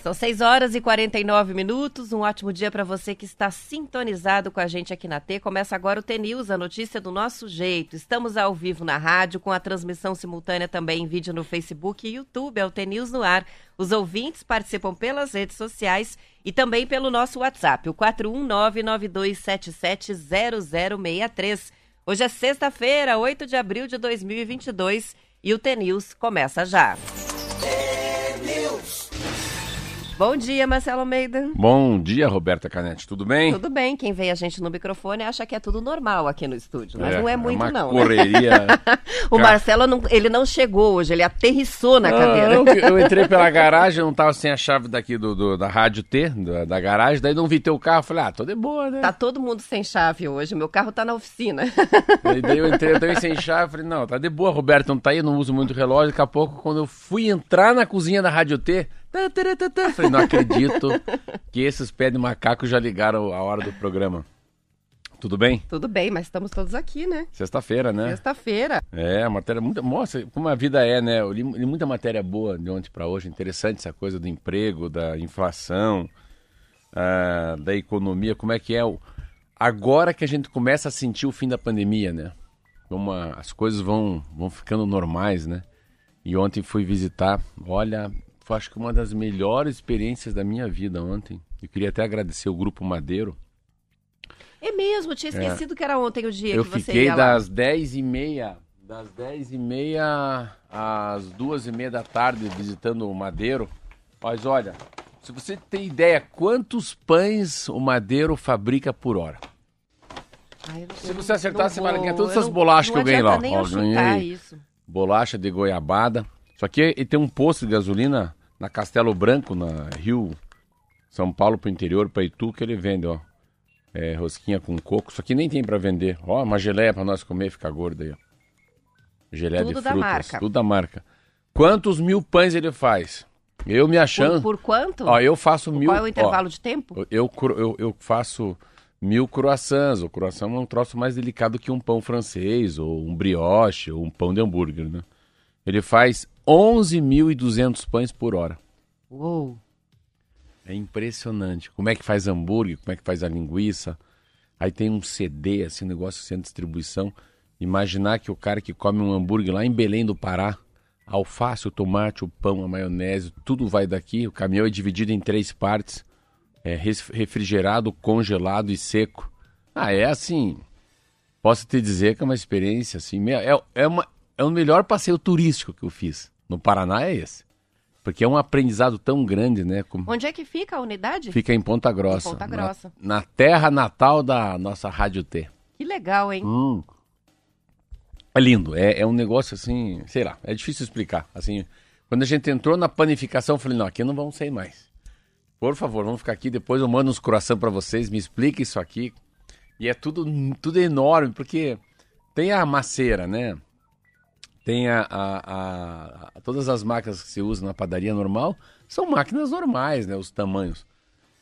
São 6 horas e 49 minutos. Um ótimo dia para você que está sintonizado com a gente aqui na T. Começa agora o T-News, a notícia do nosso jeito. Estamos ao vivo na rádio, com a transmissão simultânea também em vídeo no Facebook e YouTube. É o T-News no ar. Os ouvintes participam pelas redes sociais e também pelo nosso WhatsApp, o 41992770063. Hoje é sexta-feira, 8 de abril de 2022 e o T-News começa já. Bom dia, Marcelo Almeida. Bom dia, Roberta Canete. Tudo bem? Tudo bem. Quem vê a gente no microfone acha que é tudo normal aqui no estúdio, mas É, não é é muito uma não. né? correria. o Cara- Marcelo não, ele não chegou hoje, ele aterrissou na cadeira. Não, eu entrei pela garagem, não tava sem a chave daqui do, do- da rádio T, da, da garagem, daí não vi teu carro, falei, ah, tô de boa, né? Tá todo mundo sem chave hoje, meu carro tá na oficina. Daí, daí eu entrei, eu também sem chave, falei, não, tá de boa, Roberto, não tá aí, eu não uso muito relógio, daqui a pouco, quando eu fui entrar na cozinha da rádio T, tá, falei, não acredito que esses pés de macaco já ligaram a hora do programa. Tudo bem? Tudo bem, mas estamos todos aqui, né? Sexta-feira, né? Sexta-feira. É, a matéria muito. Mostra como a vida é, né? Eu li, li muita matéria boa de ontem para hoje. Interessante essa coisa do emprego, da inflação, ah, da economia. Como é que é? Agora que a gente começa a sentir o fim da pandemia, né? Como a- as coisas vão, vão ficando normais, né? E ontem fui visitar. Olha, foi acho que uma das melhores experiências da minha vida ontem. Eu queria até agradecer o Grupo Madeiro. É mesmo, tinha esquecido que era ontem o dia Eu que você fiquei ia lá. das 10 e meia, das 10 e meia às duas e meia da tarde visitando o Madeiro. Mas olha, se você tem ideia quantos pães o Madeiro fabrica por hora. Ai, eu- Se você acertar, não você vai vou, ganhar todas essas não- bolachas não que eu ganhei lá. nem Ó, eu ganhei. isso. Bolacha de goiabada. Só que ele tem um posto de gasolina na Castelo Branco, na Rio, São Paulo pro interior, para Itu, que ele vende, ó. É, rosquinha com coco. Só que nem tem para vender. Ó, uma geleia para nós comer ficar gordo aí, ó. Geleia Tudo de da frutas. marca. Tudo da marca. Quantos mil pães ele faz? Eu me achando. Por, por quanto? Ó, eu faço mil. Qual é o ó, intervalo de tempo? eu, eu, eu faço mil croissants. O croissant é um troço mais delicado que um pão francês, ou um brioche, ou um pão de hambúrguer, né? Ele faz 11.200 pães por hora. Uou. É impressionante. Como é que faz hambúrguer, como é que faz a linguiça. Aí tem um CD, assim, um negócio sem distribuição. Imaginar que o cara que come um hambúrguer lá em Belém do Pará, a alface, o tomate, o pão, a maionese, tudo vai daqui. O caminhão é dividido em três partes. É refrigerado, congelado e seco. Ah, é assim. Posso te dizer que é uma experiência assim. É, é, uma, é o melhor passeio turístico que eu fiz. No Paraná é esse. Porque é um aprendizado tão grande, né? Como... Onde é que fica a unidade? Fica em Ponta Grossa. Em Ponta na- Grossa. Na, terra natal da nossa Rádio T. Que legal, hein? Hum. É lindo. É, é um negócio assim, sei lá, é difícil explicar. Assim, quando a gente entrou na panificação, eu falei, não, aqui não vamos sair mais. Por favor, vamos ficar aqui, depois eu mando uns croissants para vocês, me explica isso aqui. E é tudo, tudo enorme, porque tem a maceira, né? Tem a, a- a- Todas as máquinas que se usa na padaria normal são máquinas normais, né? Os tamanhos.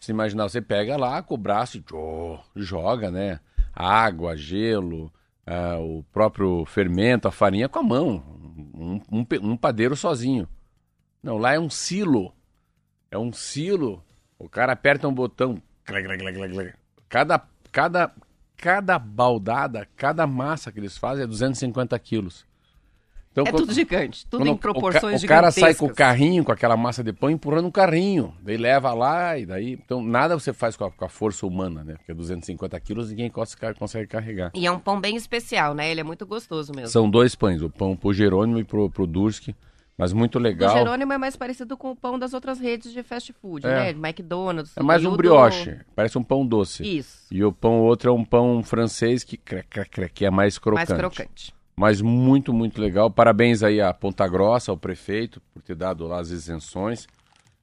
Você imaginar, você pega lá com o braço e tchô, joga, né? Água, gelo, ah, o próprio fermento, a farinha com a mão. Um, um um padeiro sozinho. Não, lá é um silo. É um silo. O cara aperta um botão. Cada, cada, cada baldada, cada massa que eles fazem é 250 quilos. Então, É quando- tudo gigante, tudo em o proporções o, o cara sai com o carrinho, com aquela massa de pão, empurrando um carrinho. Daí leva lá e daí... Então, nada você faz com a, com a força humana, né? Porque 250 quilos ninguém consegue, carregar. E é um pão bem especial, né? Ele é muito gostoso mesmo. São dois pães, o pão pro Jerônimo e pro, pro Durski. Mas muito O legal. Jerônimo é mais parecido com o pão das outras redes de fast food, É. né? McDonald's. É mais um o do- brioche, parece um pão doce. Isso, E o pão outro é um pão francês que, cre- cre- cre- que é mais crocante. mais crocante. Mas muito, muito legal. Parabéns aí a Ponta Grossa, ao prefeito, por ter dado lá as isenções.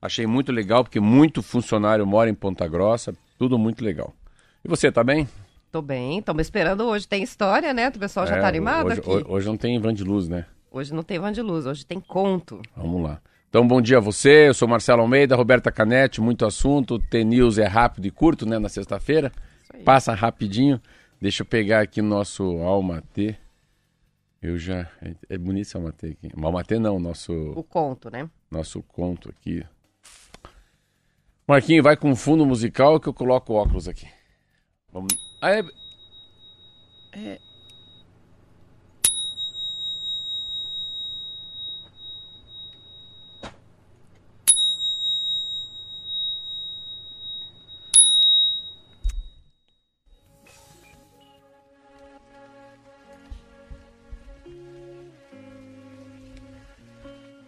Achei muito legal, porque muito funcionário mora em Ponta Grossa. Tudo muito legal. E você, tá bem? Tô bem, estamos esperando hoje. Tem história, né? O pessoal já É, tá animado hoje, aqui. hoje- hoje não tem Ivan de Luz, né? Hoje não tem van de luz, hoje tem conto. Vamos lá. Então, bom dia a você. Eu sou Marcelo Almeida, Roberta Canete, muito assunto. T-News é rápido e curto, né? Na sexta-feira. Passa rapidinho. Deixa eu pegar aqui nosso Alma T. Eu já. É, é bonito esse Almatê aqui. Almatê não, nosso. O conto, né? Nosso conto aqui. Marquinho, vai com fundo musical que eu coloco o óculos aqui. Vamos. Ah, é. é...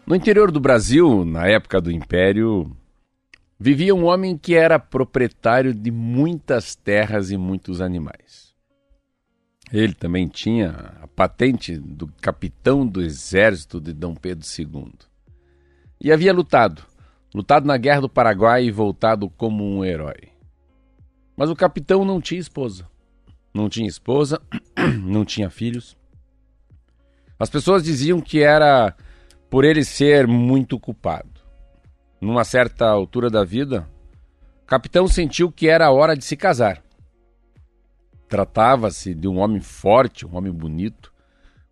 No interior do Brasil, na época do Império, vivia um homem que era proprietário de muitas terras e muitos animais. Ele também tinha a patente do capitão do exército de Dom Pedro II. E havia lutado, lutado na Guerra do Paraguai e voltado como um herói. Mas o capitão não tinha esposa. Não tinha esposa, não tinha filhos. As pessoas diziam que era por ele ser muito culpado. Numa certa altura da vida, o capitão sentiu que era hora de se casar. Tratava-se de um homem forte, um homem bonito.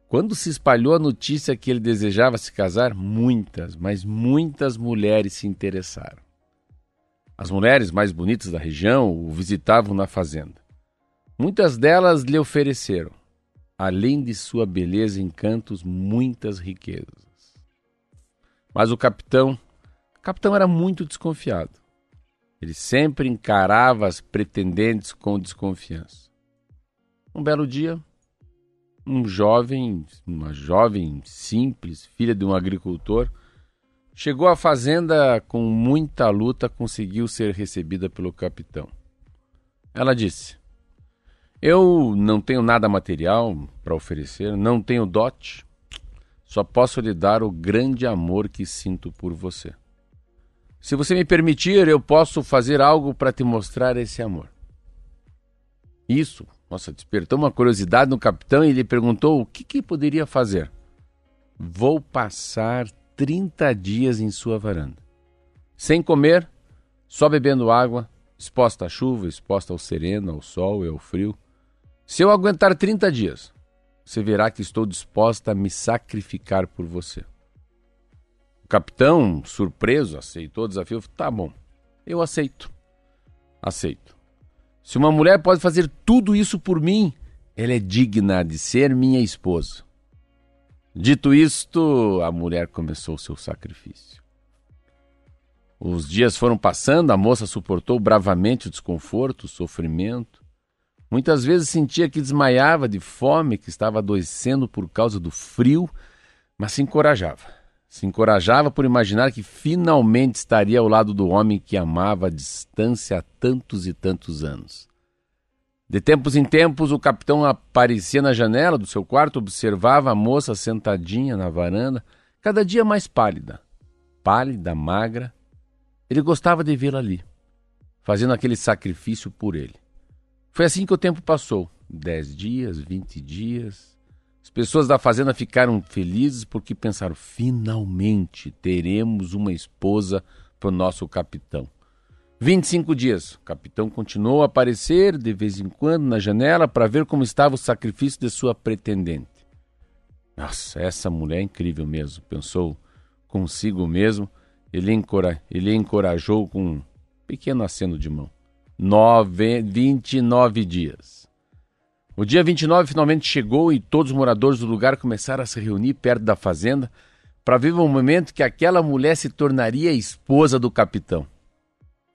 Quando se espalhou a notícia que ele desejava se casar, muitas, mas muitas mulheres se interessaram. As mulheres mais bonitas da região o visitavam na fazenda. Muitas delas lhe ofereceram, além de sua beleza e encantos, muitas riquezas. Mas o capitão, o capitão era muito desconfiado. Ele sempre encarava as pretendentes com desconfiança. Um belo dia, um jovem, uma jovem simples, filha de um agricultor, chegou à fazenda com muita luta, conseguiu ser recebida pelo capitão. Ela disse: Eu não tenho nada material para oferecer, não tenho dote, só posso lhe dar o grande amor que sinto por você. Se você me permitir, eu posso fazer algo para te mostrar esse amor. Isso, nossa, despertou uma curiosidade no capitão e ele perguntou o que, que poderia fazer. Vou passar 30 dias em sua varanda. Sem comer, só bebendo água, exposta à chuva, exposta ao sereno, ao sol e ao frio. Se eu aguentar 30 dias, você verá que estou disposta a me sacrificar por você. O capitão, surpreso, aceitou o desafio. Tá bom, eu aceito. Aceito. Se uma mulher pode fazer tudo isso por mim, ela é digna de ser minha esposa. Dito isto, a mulher começou seu sacrifício. Os dias foram passando, a moça suportou bravamente o desconforto, o sofrimento. Muitas vezes sentia que desmaiava de fome, que estava adoecendo por causa do frio, mas se encorajava. Se encorajava por imaginar que finalmente estaria ao lado do homem que amava à distância há tantos e tantos anos. De tempos em tempos, o capitão aparecia na janela do seu quarto, observava a moça sentadinha na varanda, cada dia mais pálida. Pálida, magra. Ele gostava de vê-la ali, fazendo aquele sacrifício por ele. Foi assim que o tempo passou. Dez dias, vinte dias. As pessoas da fazenda ficaram felizes porque pensaram: finalmente teremos uma esposa para o nosso capitão. 25 dias. O capitão continuou a aparecer de vez em quando na janela para ver como estava o sacrifício de sua pretendente. Nossa, essa mulher é incrível mesmo, pensou consigo mesmo. Ele, encora... ele encorajou com um pequeno aceno de mão nove, 29 dias. O dia 29 finalmente chegou e todos os moradores do lugar começaram a se reunir perto da fazenda para ver o momento que aquela mulher se tornaria esposa do capitão.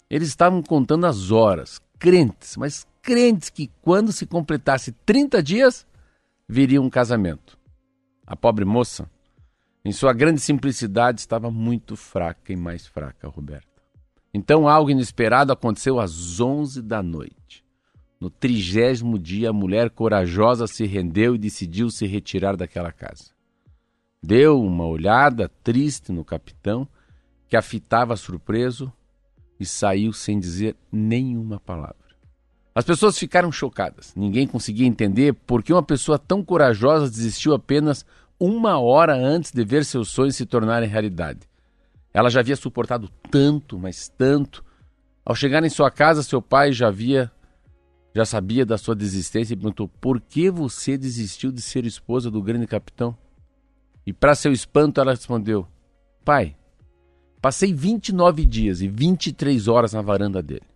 Eles estavam contando as horas, crentes, mas crentes que quando se completasse 30 dias, viria um casamento. A pobre moça, em sua grande simplicidade, estava muito fraca e mais fraca, Roberto. Então algo inesperado aconteceu às onze da noite. No trigésimo dia, a mulher corajosa se rendeu e decidiu se retirar daquela casa. Deu uma olhada triste no capitão, que a fitava surpreso, e saiu sem dizer nenhuma palavra. As pessoas ficaram chocadas. Ninguém conseguia entender por que uma pessoa tão corajosa desistiu apenas uma hora antes de ver seus sonhos se tornarem realidade. Ela já havia suportado tanto, mas tanto. Ao chegar em sua casa, seu pai já havia já sabia da sua desistência e perguntou: por que você desistiu de ser esposa do grande capitão? E para seu espanto, ela respondeu: Pai, passei 29 dias e 23 horas na varanda dele,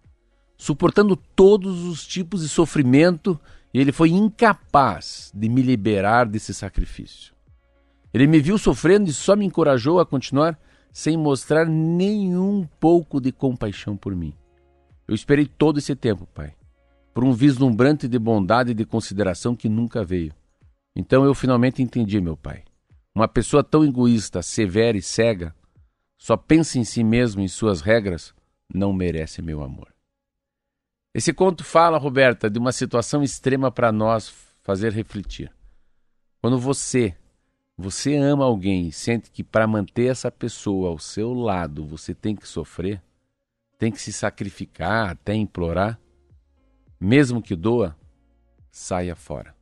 suportando todos os tipos de sofrimento, e ele foi incapaz de me liberar desse sacrifício. Ele me viu sofrendo e só me encorajou a continuar sem mostrar nenhum pouco de compaixão por mim. Eu esperei todo esse tempo, pai, por um vislumbrante de bondade e de consideração que nunca veio. Então eu finalmente entendi, meu pai. Uma pessoa tão egoísta, severa e cega, só pensa em si mesmo e em suas regras, não merece meu amor. Esse conto fala, Roberta, de uma situação extrema para nós fazer refletir. Quando você você ama alguém e sente que para manter essa pessoa ao seu lado você tem que sofrer, tem que se sacrificar, até implorar, mesmo que doa, saia fora.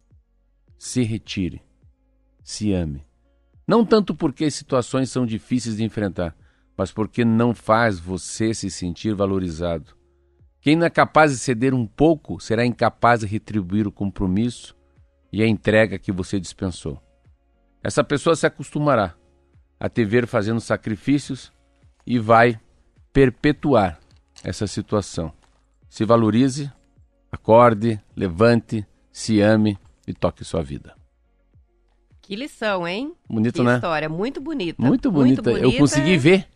Se retire. Se ame. Não tanto porque as situações são difíceis de enfrentar, mas porque não faz você se sentir valorizado. Quem não é capaz de ceder um pouco será incapaz de retribuir o compromisso e a entrega que você dispensou. Essa pessoa se acostumará a te ver fazendo sacrifícios e vai perpetuar essa situação. Se valorize, acorde, levante, se ame e toque sua vida. Que lição, hein? Bonito, que né? história, muito bonita. Muito bonita. Muito Eu consegui ver.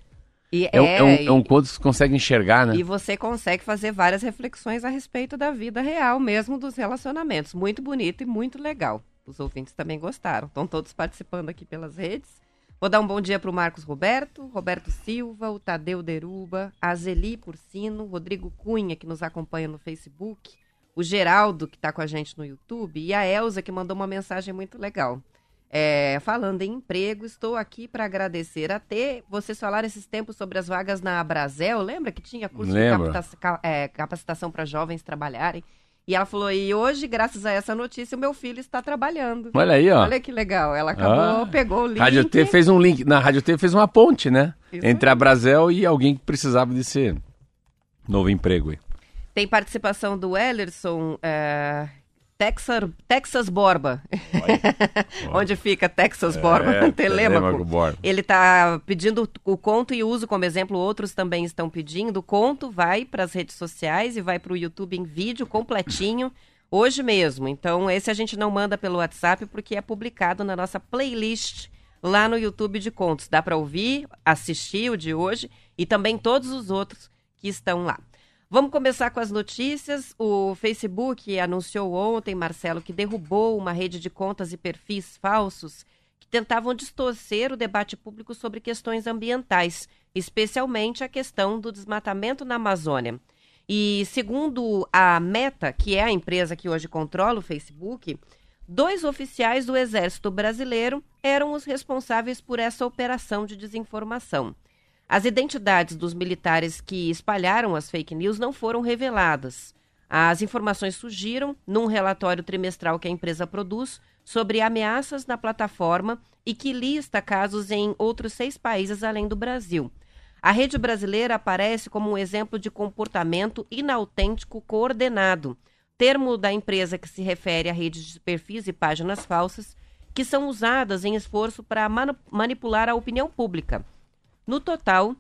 E É, um- é, é um, e- é um conto que você consegue enxergar, né? E você consegue fazer várias reflexões a respeito da vida real, mesmo dos relacionamentos. Muito bonito e muito legal. Os ouvintes também gostaram. Estão todos participando aqui pelas redes. Vou dar um bom dia para o Marcos Roberto, Roberto Silva, o Tadeu Deruba, a Zeli Porcino, Rodrigo Cunha, que nos acompanha no Facebook, o Geraldo, que está com a gente no YouTube, e a Elza, que mandou uma mensagem muito legal. É, falando em emprego, estou aqui para agradecer a ter. Vocês falaram esses tempos sobre as vagas na Abrazel, lembra que tinha curso Lembro. de capta- ca- é, capacitação para jovens trabalharem? E ela falou: e hoje, graças a essa notícia, o meu filho está trabalhando. Olha aí, ó. Olha que legal. Ela acabou, Ah. pegou o link. Rádio T fez um link. Na Rádio T fez uma ponte, né? Isso Entre aí. a Brasel e alguém que precisava de ser novo emprego. aí. Tem participação do Ellerson, é, Texas, Texas Borba. Onde fica Texas Borba? É, Telêmaco. Telêmaco Borba. Ele está pedindo o conto e uso como exemplo, outros também estão pedindo. O conto vai para as redes sociais e vai para o YouTube em vídeo completinho, hoje mesmo. Então, esse a gente não manda pelo WhatsApp porque é publicado na nossa playlist lá no YouTube de contos. Dá para ouvir, assistir o de hoje e também todos os outros que estão lá. Vamos começar com as notícias. O Facebook anunciou ontem, Marcelo, que derrubou uma rede de contas e perfis falsos que tentavam distorcer o debate público sobre questões ambientais, especialmente a questão do desmatamento na Amazônia. E segundo a Meta, que é a empresa que hoje controla o Facebook, dois oficiais do Exército Brasileiro eram os responsáveis por essa operação de desinformação. As identidades dos militares que espalharam as fake news não foram reveladas. As informações surgiram num relatório trimestral que a empresa produz sobre ameaças na plataforma e que lista casos em outros seis países além do Brasil. A rede brasileira aparece como um exemplo de comportamento inautêntico coordenado, termo da empresa que se refere a redes de perfis e páginas falsas que são usadas em esforço para manipular a opinião pública. No total,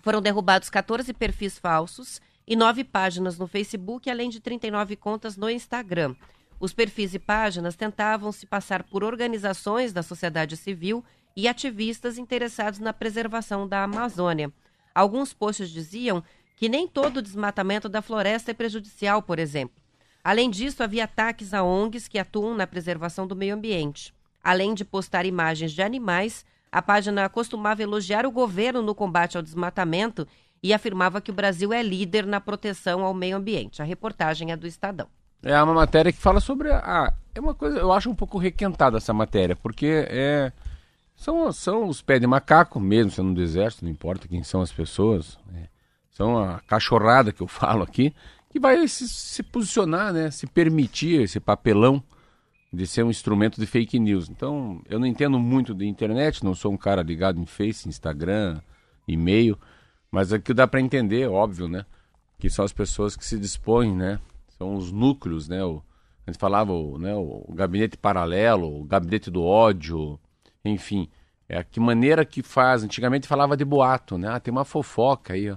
foram derrubados 14 perfis falsos e nove páginas no Facebook, além de 39 contas no Instagram. Os perfis e páginas tentavam se passar por organizações da sociedade civil e ativistas interessados na preservação da Amazônia. Alguns posts diziam que nem todo o desmatamento da floresta é prejudicial, por exemplo. Além disso, havia ataques a ONGs que atuam na preservação do meio ambiente. Além de postar imagens de animais, a página costumava elogiar o governo no combate ao desmatamento e afirmava que o Brasil é líder na proteção ao meio ambiente. A reportagem é do Estadão. É uma matéria que fala sobre a. É uma coisa, eu acho um pouco requentada essa matéria, porque é. São, são os pés de macaco, mesmo sendo do exército, não importa quem são as pessoas. é, são a cachorrada que eu falo aqui, que vai se, se posicionar, né? Se permitir esse papelão de ser um instrumento de fake news. Então, eu não entendo muito de internet, não sou um cara ligado em Face, Instagram, e-mail, mas aqui dá para entender, óbvio, né? Que são as pessoas que se dispõem, né? São os núcleos, né? O, a gente falava o, né, o gabinete paralelo, o gabinete do ódio, enfim. É a que maneira que faz. Antigamente falava de boato, né? Ah, tem uma fofoca aí, ó.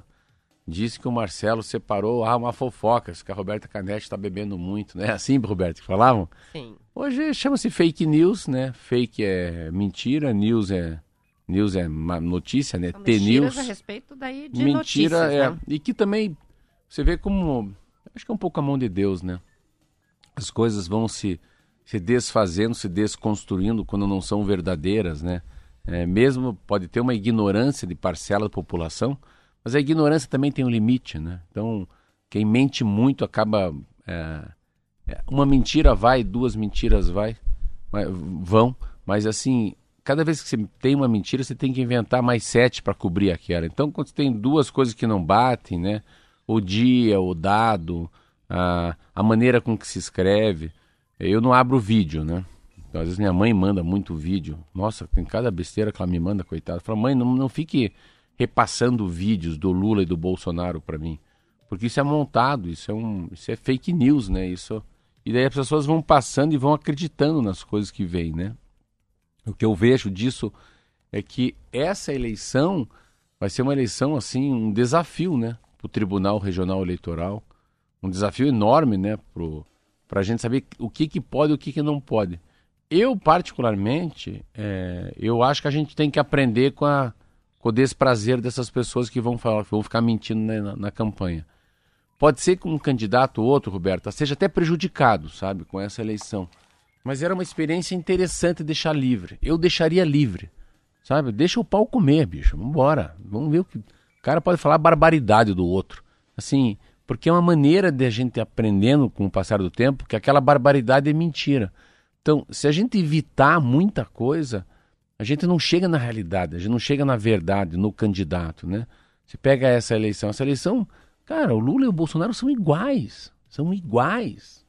Disse que o Marcelo separou, ah, uma fofoca, que a Roberta Canete está bebendo muito, né? Assim, Roberto, que falavam? Sim. Hoje chama-se fake news, né? Fake é mentira, news é news é notícia, né? T-news. a respeito daí de mentira notícias, é né? e que também você vê como acho que é um pouco a mão de Deus, né? As coisas vão se se desfazendo, se desconstruindo quando não são verdadeiras, né? É, mesmo pode ter uma ignorância de parcela da população, mas a ignorância também tem um limite, né? Então, quem mente muito acaba. É, uma mentira vai, duas mentiras vai, vão, mas assim, cada vez que você tem uma mentira, você tem que inventar mais sete para cobrir aquela. Então, quando você tem duas coisas que não batem, né? O dia, o dado, a, a maneira com que se escreve. Eu não abro vídeo, né? Então, às vezes minha mãe manda muito vídeo. Nossa, tem cada besteira que ela me manda, coitada. Fala, mãe, não, não fique repassando vídeos do Lula e do Bolsonaro para mim. Porque isso é montado, isso é, um, isso é fake news, né? Isso, e daí as pessoas vão passando e vão acreditando nas coisas que vêm, né? O que eu vejo disso é que essa eleição vai ser uma eleição, assim, um desafio, né? Para o Tribunal Regional Eleitoral. Um desafio enorme, né? Para a gente saber o que, que pode e o que, que não pode. Eu, particularmente, é, eu acho que a gente tem que aprender com, a, com o desprazer dessas pessoas que vão, falar, vão ficar mentindo na, na campanha. Pode ser que um candidato ou outro, Roberta, seja até prejudicado, sabe, com essa eleição. Mas era uma experiência interessante deixar livre. Eu deixaria livre, sabe? Deixa o pau comer, bicho. Vambora. Vamos ver o que. O cara pode falar barbaridade do outro. Assim, porque é uma maneira de a gente aprendendo com o passar do tempo que aquela barbaridade é mentira. Então, se a gente evitar muita coisa, a gente não chega na realidade, a gente não chega na verdade, no candidato, né? Você pega essa eleição, essa eleição, cara, o Lula e o Bolsonaro são iguais, são iguais.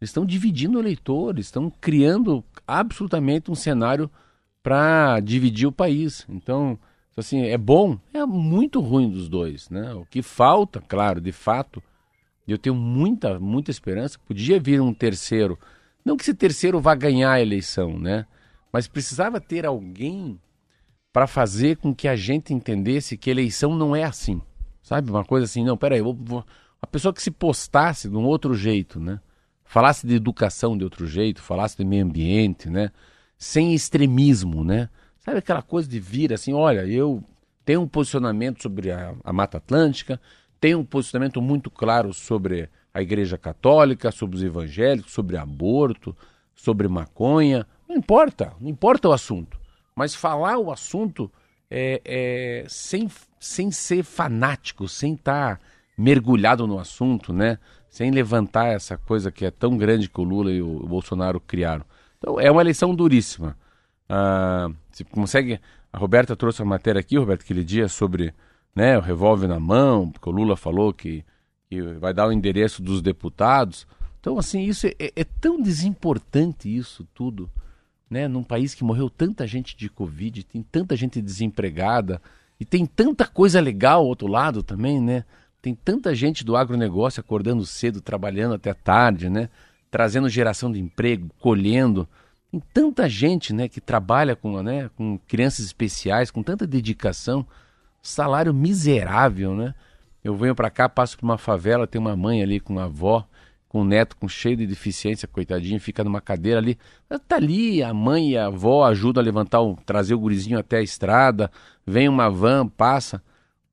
Eles estão dividindo eleitores, estão criando absolutamente um cenário para dividir o país. Então, assim, é bom, é muito ruim dos dois, né? O que falta, claro, de fato, eu tenho muita, muita esperança, podia vir um terceiro não que esse terceiro vá ganhar a eleição, né? Mas precisava ter alguém para fazer com que a gente entendesse que eleição não é assim. Sabe? Uma coisa assim, não, peraí, eu vou... a pessoa que se postasse de um outro jeito, né? Falasse de educação de outro jeito, falasse de meio ambiente, né? Sem extremismo, né? Sabe aquela coisa de vir assim, olha, eu tenho um posicionamento sobre a, a Mata Atlântica, tenho um posicionamento muito claro sobre a Igreja Católica, sobre os evangélicos, sobre aborto, sobre maconha. Não importa, não importa o assunto. Mas falar o assunto é, é, sem, sem ser fanático, sem estar tá mergulhado no assunto, né? Sem levantar essa coisa que é tão grande que o Lula e o Bolsonaro criaram. Então é uma eleição duríssima. Ah, consegue. A Roberta trouxe a matéria aqui, Roberto, aquele dia sobre né, o revólver na mão, porque o Lula falou que que vai dar o endereço dos deputados. Então, assim, isso é, é, tão desimportante isso tudo, né? Num país que morreu tanta gente de Covid, tem tanta gente desempregada e tem tanta coisa legal ao outro lado também, né? Tem tanta gente do agronegócio acordando cedo, trabalhando até tarde, né? Trazendo geração de emprego, colhendo. Tem tanta gente, né, que trabalha com, né, com crianças especiais, com tanta dedicação, salário miserável, né? Eu venho para cá, passo por uma favela, tem uma mãe ali com uma avó, com um neto com cheio de deficiência, coitadinho, fica numa cadeira ali. Tá ali, a mãe e a avó ajudam a levantar, o, trazer o gurizinho até a estrada, vem uma van, passa.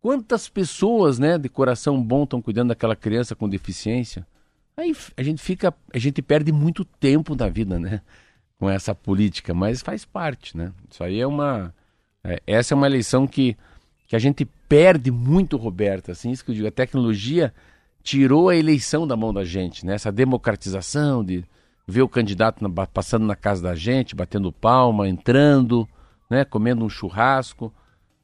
Quantas pessoas, né, de coração bom estão cuidando daquela criança com deficiência? Aí a gente fica, a gente perde muito tempo da vida, né, com essa política, mas faz parte, né? Isso aí é uma, é, essa é uma eleição que que a gente perde muito, Roberto. Assim, isso que eu digo, a tecnologia tirou a eleição da mão da gente, né? Essa democratização de ver o candidato na, passando na casa da gente, batendo palma, entrando, né? Comendo um churrasco.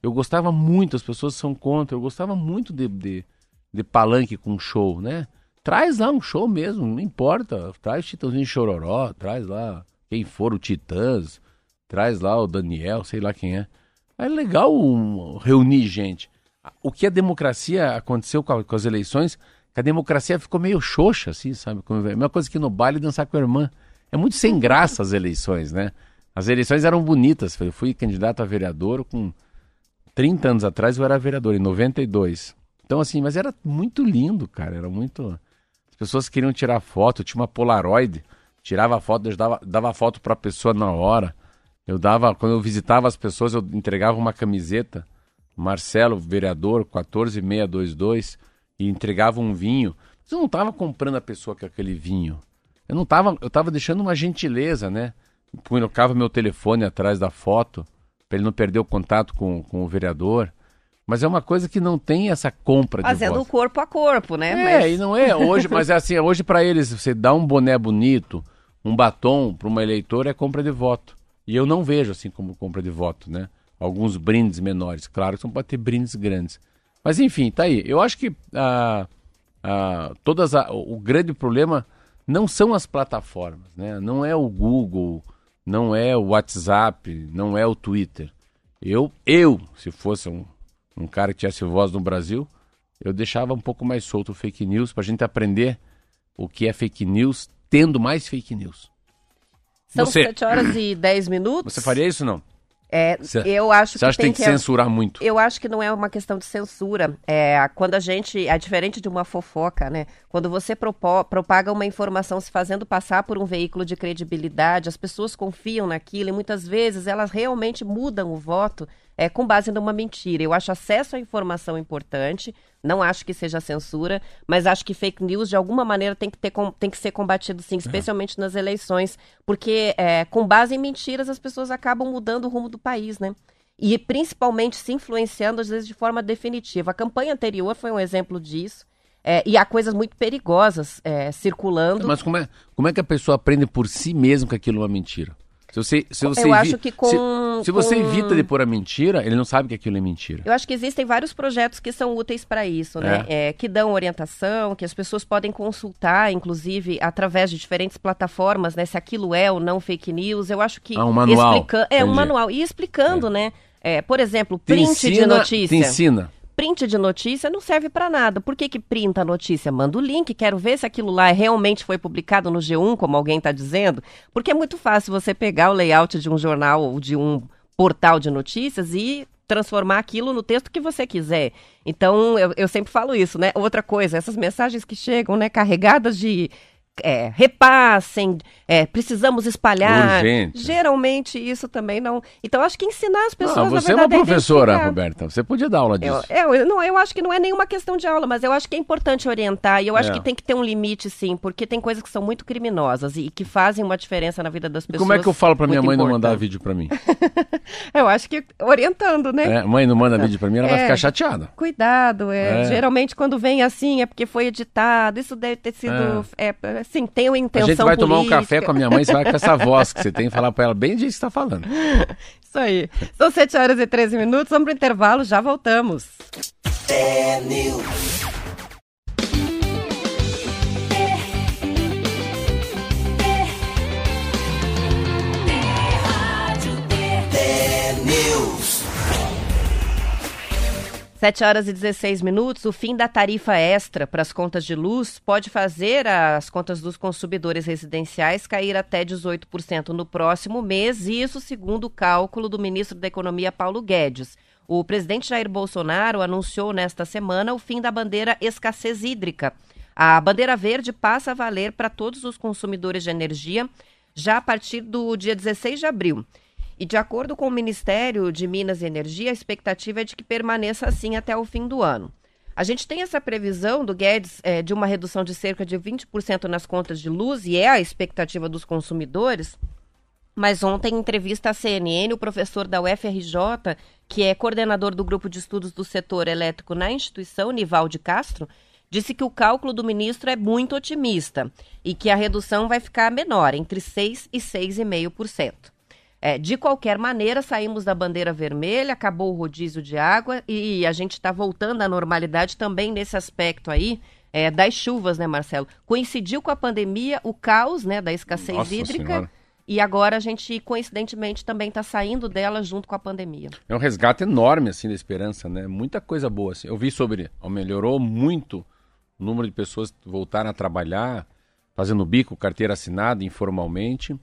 Eu gostava muito, as pessoas são contra, eu gostava muito de, de, de palanque com show, né? Traz lá um show mesmo, não importa. Traz Titãozinho Chororó, traz lá quem for o Titãs, traz lá o Daniel, sei lá quem é. É legal um, reunir gente. O que a democracia aconteceu com, a, com, as eleições que a democracia ficou meio xoxa, assim, sabe? Como, a mesma coisa que no baile dançar com a irmã. É muito sem graça as eleições, né? As eleições eram bonitas. Eu fui candidato a vereador com 30 anos atrás, eu era vereador, em 92. Então, assim, mas era muito lindo, cara. Era muito. As pessoas queriam tirar foto, tinha uma Polaroid, tirava foto, dava, dava foto para a pessoa na hora. Eu dava, quando eu visitava as pessoas, eu entregava uma camiseta, Marcelo, vereador, 14622, e entregava um vinho. Mas eu não estava comprando a pessoa com aquele vinho. Eu não estava, eu estava deixando uma gentileza, né? Colocava meu telefone atrás da foto, para ele não perder o contato com, com o vereador. Mas é uma coisa que não tem essa compra Fazendo de voto. corpo a corpo, né? É, mas... e não é hoje, mas é assim, hoje para eles, você dá um boné bonito, um batom para uma eleitora é compra de voto. E eu não vejo assim como compra de voto, né? Alguns brindes menores, claro que não pode ter brindes grandes. Mas enfim, tá aí. Eu acho que ah, ah, todas a, o grande problema não são as plataformas, né? Não é o Google, não é o WhatsApp, não é o Twitter. Eu, eu, se fosse um um cara que tivesse voz no Brasil, eu deixava um pouco mais solto o fake news para a gente aprender o que é fake news, tendo mais fake news. São você, 7 horas e 10 minutos. Você faria isso não? É, cê, eu acho que, acha tem, tem que, que censurar muito. Eu acho que não é uma questão de censura. É, quando a gente. É diferente de uma fofoca, né? Quando você propo, propaga uma informação se fazendo passar por um veículo de credibilidade, as pessoas confiam naquilo e muitas vezes elas realmente mudam o voto é, com base numa mentira. Eu acho acesso à informação importante, não acho que seja censura, mas acho que fake news de alguma maneira tem que, ter, tem que ser combatido sim, especialmente é. nas eleições, porque é, com base em mentiras as pessoas acabam mudando o rumo do país, né? E principalmente se influenciando, às vezes, de forma definitiva. A campanha anterior foi um exemplo disso. É, e há coisas muito perigosas é, circulando. Mas como é, como é que a pessoa aprende por si mesmo que aquilo é uma mentira? Se você, se você eu acho que com. Se, se você com... evita de pôr a mentira, ele não sabe que aquilo é mentira. Eu acho que existem vários projetos que são úteis para isso, né? É. É, que dão orientação, que as pessoas podem consultar, inclusive, através de diferentes plataformas, né? Se aquilo é ou não fake news. Eu acho que. Ah, um manual. Explica... É, um manual. E explicando, é. né? É, por exemplo, print ensina, de notícia. Te ensina print de notícia não serve para nada. Por que, que printa a notícia? Manda o link, quero ver se aquilo lá realmente foi publicado no G1, como alguém está dizendo. Porque é muito fácil você pegar o layout de um jornal ou de um portal de notícias e transformar aquilo no texto que você quiser. Então, eu, eu sempre falo isso, né? Outra coisa, essas mensagens que chegam, né, carregadas de é, repassem, é, precisamos espalhar. Urgente. Geralmente isso também não. Então acho que ensinar as pessoas. Não, você é uma professora, Roberta. Você podia dar aula disso. Eu, eu, não, eu acho que não é nenhuma questão de aula, mas eu acho que é importante orientar e eu acho é. que tem que ter um limite, sim, porque tem coisas que são muito criminosas e, e que fazem uma diferença na vida das pessoas. Como é que eu falo para minha mãe importante. não mandar vídeo para mim? eu acho que orientando, né? É, mãe não manda vídeo para mim, ela vai é. ficar chateada. Cuidado, é. Geralmente quando vem assim é porque foi editado. Isso deve ter sido, é. sim, tem uma intenção A gente vai política. tomar um café com a minha mãe, você vai com essa voz que você tem e falar para ela bem disso que está falando. Isso aí. São 7 horas e 13 minutos, vamos para o intervalo, já voltamos. É Sete horas e 16 minutos, o fim da tarifa extra para as contas de luz pode fazer as contas dos consumidores residenciais cair até 18% no próximo mês, isso segundo o cálculo do ministro da Economia Paulo Guedes. O presidente Jair Bolsonaro anunciou nesta semana o fim da bandeira escassez hídrica. A bandeira verde passa a valer para todos os consumidores de energia já a partir do dia 16 de abril. E de acordo com o Ministério de Minas e Energia, a expectativa é de que permaneça assim até o fim do ano. A gente tem essa previsão do Guedes é, de uma redução de cerca de 20% nas contas de luz, e é a expectativa dos consumidores. Mas ontem, em entrevista à CNN, o professor da UFRJ, que é coordenador do grupo de estudos do setor elétrico na instituição, Nivalde Castro, disse que o cálculo do ministro é muito otimista e que a redução vai ficar menor, entre 6% e 6,5%. É, de qualquer maneira, saímos da bandeira vermelha, acabou o rodízio de água e a gente está voltando à normalidade também nesse aspecto aí. É, das chuvas, né, Marcelo? Coincidiu com a pandemia, o caos, né, da escassez Nossa hídrica. Senhora. E agora a gente, coincidentemente, também está saindo dela junto com a pandemia. É um resgate enorme, assim, da esperança, né? Muita coisa boa, assim. Eu vi sobre... Melhorou muito o número de pessoas que voltaram a trabalhar, fazendo bico, carteira assinada informalmente.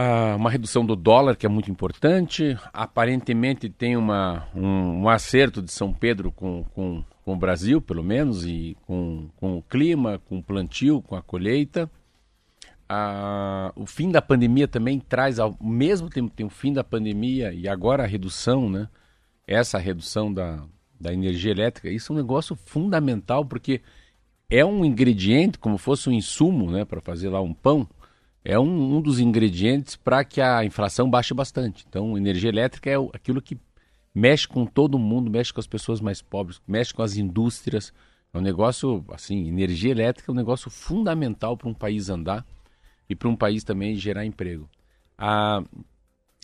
Ah, uma redução do dólar, que é muito importante. Aparentemente tem uma, um, um acerto de São Pedro com, com, com, o Brasil, pelo menos, e com, com o clima, com o plantio, com a colheita. Ah, o fim da pandemia também traz, ao mesmo tempo tem o fim da pandemia e agora a redução, né? Essa redução da, da energia elétrica, isso é um negócio fundamental, porque é um ingrediente, como fosse um insumo, né, para fazer lá um pão é um, um dos ingredientes para que a inflação baixe bastante. Então, energia elétrica é aquilo que mexe com todo mundo, mexe com as pessoas mais pobres, mexe com as indústrias. É um negócio, assim, energia elétrica é um negócio fundamental para um país andar e para um país também gerar emprego. Ah,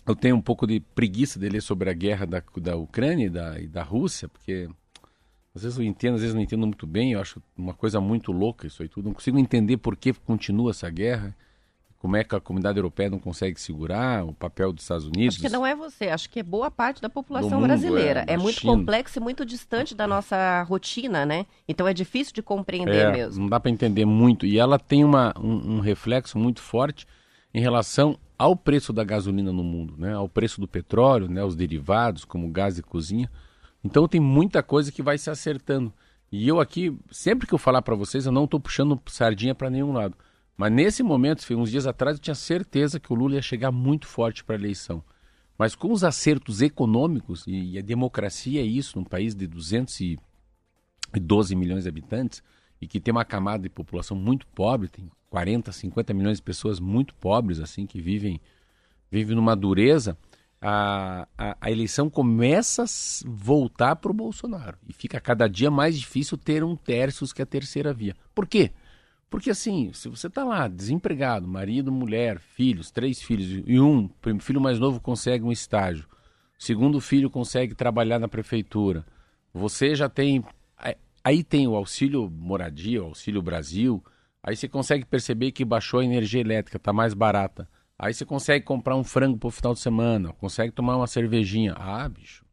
eu tenho um pouco de preguiça de ler sobre a guerra da, da Ucrânia e da, e da Rússia, porque às vezes eu entendo, às vezes não entendo muito bem, eu acho uma coisa muito louca isso aí tudo. Não consigo entender por que continua essa guerra como é que a comunidade europeia não consegue segurar o papel dos Estados Unidos. Acho que não é você, acho que é boa parte da população mundo, brasileira. É, é muito China. complexo e muito distante da nossa rotina, né? Então é difícil de compreender é, mesmo. Não dá para entender muito. E ela tem uma, um, um, reflexo muito forte em relação ao preço da gasolina no mundo, né? Ao preço do petróleo, né? Os derivados, como gás de cozinha. Então tem muita coisa que vai se acertando. E eu aqui, sempre que eu falar para vocês, eu não estou puxando sardinha para nenhum lado. Mas nesse momento, uns dias atrás, eu tinha certeza que o Lula ia chegar muito forte para a eleição. Mas com os acertos econômicos, e a democracia é isso, num país de 212 milhões de habitantes, e que tem uma camada de população muito pobre, tem 40, 50 milhões de pessoas muito pobres, assim, que vivem, vivem numa dureza, a, a, a eleição começa a voltar para o Bolsonaro. E fica cada dia mais difícil ter um terços que a terceira via. Por quê? Porque assim, se você está lá desempregado, marido, mulher, filhos, três filhos, e um filho mais novo consegue um estágio, segundo filho consegue trabalhar na prefeitura, você já tem. Aí tem o auxílio moradia, o auxílio Brasil, aí você consegue perceber que baixou a energia elétrica, está mais barata. Aí você consegue comprar um frango para o final de semana, consegue tomar uma cervejinha. Ah, bicho.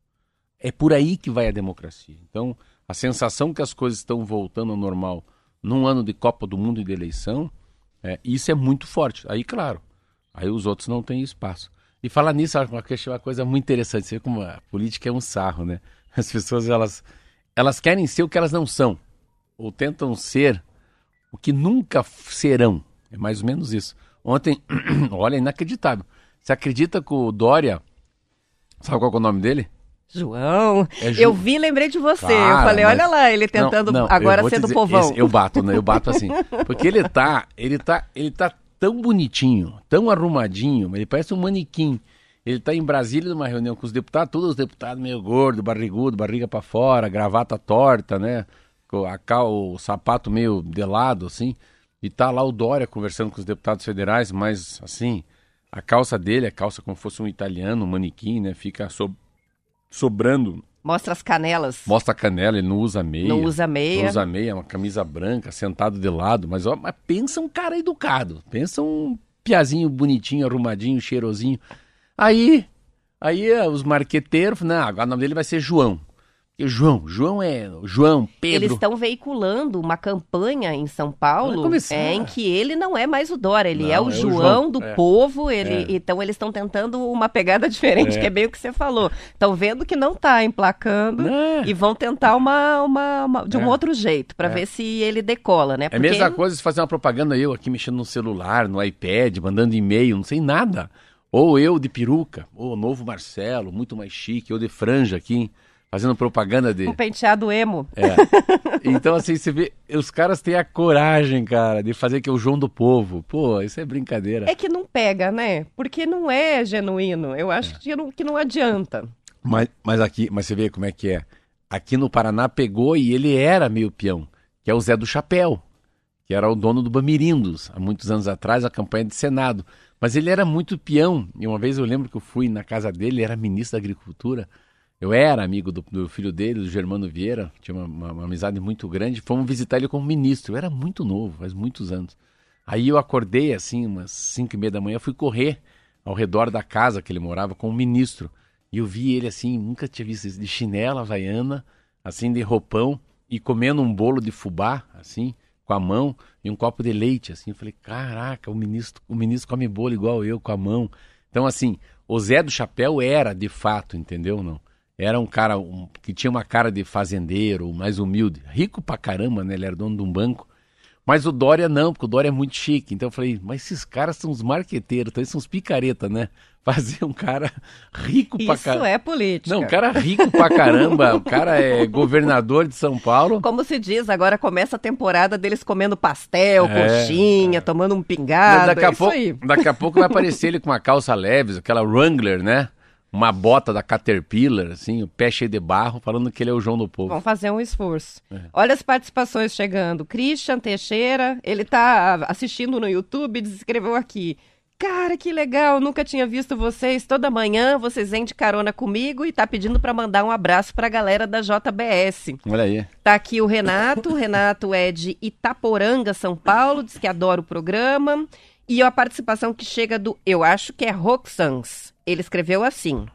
É por aí que vai a democracia. Então, a sensação que as coisas estão voltando ao normal num ano de Copa do Mundo e de eleição, é, isso é muito forte. Aí, claro, aí os outros não têm espaço. E falar nisso, é uma, uma coisa muito interessante. Você vê como a política é um sarro, né? As pessoas, elas, elas querem ser o que elas não são. Ou tentam ser o que nunca serão. É mais ou menos isso. Ontem, olha, inacreditável. Você acredita que o Dória, sabe qual é o nome dele? João, é Ju... eu vi lembrei de você. Cara, eu falei, olha lá, ele tentando não, não, agora sendo dizer, povão. Esse, eu bato, né? Eu bato assim. Porque ele tá, ele tá, ele tá tão bonitinho, tão arrumadinho, ele parece um manequim. Ele tá em Brasília numa reunião com os deputados, todos os deputados meio gordo, barrigudo, barriga para fora, gravata torta, né? A, o sapato meio de lado, assim. E tá lá o Dória conversando com os deputados federais, mas assim, a calça dele, a calça como fosse um italiano, um manequim, né? Fica sob sobrando. Mostra as canelas. Mostra a canela, ele não usa meia. Não usa meia. Não usa meia, uma camisa branca, sentado de lado. Mas, ó, mas pensa um cara educado. Pensa um piazinho bonitinho, arrumadinho, cheirosinho. Aí, aí os marqueteiros, não, agora o nome dele vai ser João. João, João é João, Pedro. Eles estão veiculando uma campanha em São Paulo é, em que ele não é mais o Dora, ele não, é, o, é João João do é. povo. Ele, é. Então eles estão tentando uma pegada diferente, é. que é bem o que você falou. Estão vendo que não está emplacando é. e vão tentar uma, uma, uma de um outro jeito para ver se ele decola, né? Porque... É a mesma coisa se fazer uma propaganda eu aqui mexendo no celular, no iPad, mandando e-mail, não sei nada. Ou eu de peruca, ou o novo Marcelo, muito mais chique, ou de franja aqui fazendo propaganda de. Um penteado emo. É. Então, assim, você vê, os caras têm a coragem, cara, de fazer que é o João do povo. Pô, isso é brincadeira. É que não pega, né? Porque não é genuíno. Eu acho é. que, não, que não adianta. Mas, mas aqui, mas você vê como é que é. Aqui no Paraná pegou e ele era meio peão, que é o Zé do Chapéu, que era o dono do Bamirindos, há muitos anos atrás, a campanha de Senado. Mas ele era muito peão. E uma vez eu lembro que eu fui na casa dele, ele era ministro da Agricultura. Eu era amigo do, do, filho dele, do Germano Vieira, tinha uma, uma, uma, amizade muito grande. Fomos visitar ele como ministro. Eu era muito novo, faz muitos anos. Aí eu acordei assim, umas cinco e meia da manhã, fui correr ao redor da casa que ele morava com o ministro. E eu vi ele assim, nunca tinha visto isso, de chinela havaiana, assim, de roupão, e comendo um bolo de fubá, assim, com a mão, e um copo de leite, assim. Eu falei, caraca, o ministro, o ministro come bolo igual eu, com a mão. Então, assim, o Zé do Chapéu era, de fato, entendeu? Não. Era um cara um, que tinha uma cara de fazendeiro, mais humilde, rico pra caramba, né? Ele era dono de um banco. Mas o Dória não, porque o Dória é muito chique. Então eu falei, mas esses caras são os marqueteiros, então eles são os picareta, né? Fazer um cara rico pra caramba. Isso é política. Não, um cara rico pra caramba. o cara é governador de São Paulo. Como se diz, agora começa a temporada deles comendo pastel, é, coxinha, é. tomando um pingado. Daqui a, é pouco, daqui a pouco vai aparecer ele com uma calça leve, aquela Wrangler, né? Uma bota da Caterpillar, assim, o pé cheio de barro, falando que ele é o João do Povo. Vamos fazer um esforço. É. Olha as participações chegando. Christian Teixeira, ele tá assistindo no YouTube e escreveu aqui. Cara, que legal, nunca tinha visto vocês. Toda manhã vocês vêm de carona comigo e tá pedindo para mandar um abraço para a galera da JBS. Olha aí. Tá aqui o Renato, o Renato é de Itaporanga, São Paulo, diz que adora o programa. E a participação que chega do, eu acho que é Roxans. Ele escreveu assim: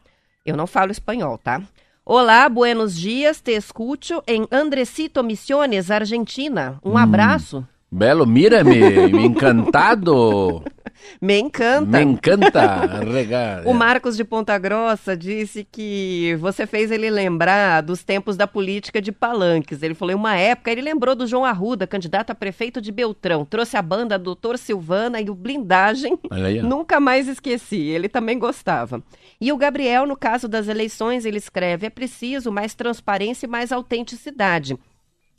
Eu não falo espanhol, tá? Olá, buenos dias, te escucho em Andresito Misiones, Argentina. Um hum, abraço. Belo, mira-me, encantado. Me encanta. Me encanta. Regar. o Marcos de Ponta Grossa disse que você fez ele lembrar dos tempos da política de palanques. Ele falou, em uma época, ele lembrou do João Arruda, candidato a prefeito de Beltrão. Trouxe a banda Doutor Silvana e o Blindagem. Aí, Nunca mais esqueci. Ele também gostava. E o Gabriel, no caso das eleições, ele escreve: é preciso mais transparência e mais autenticidade.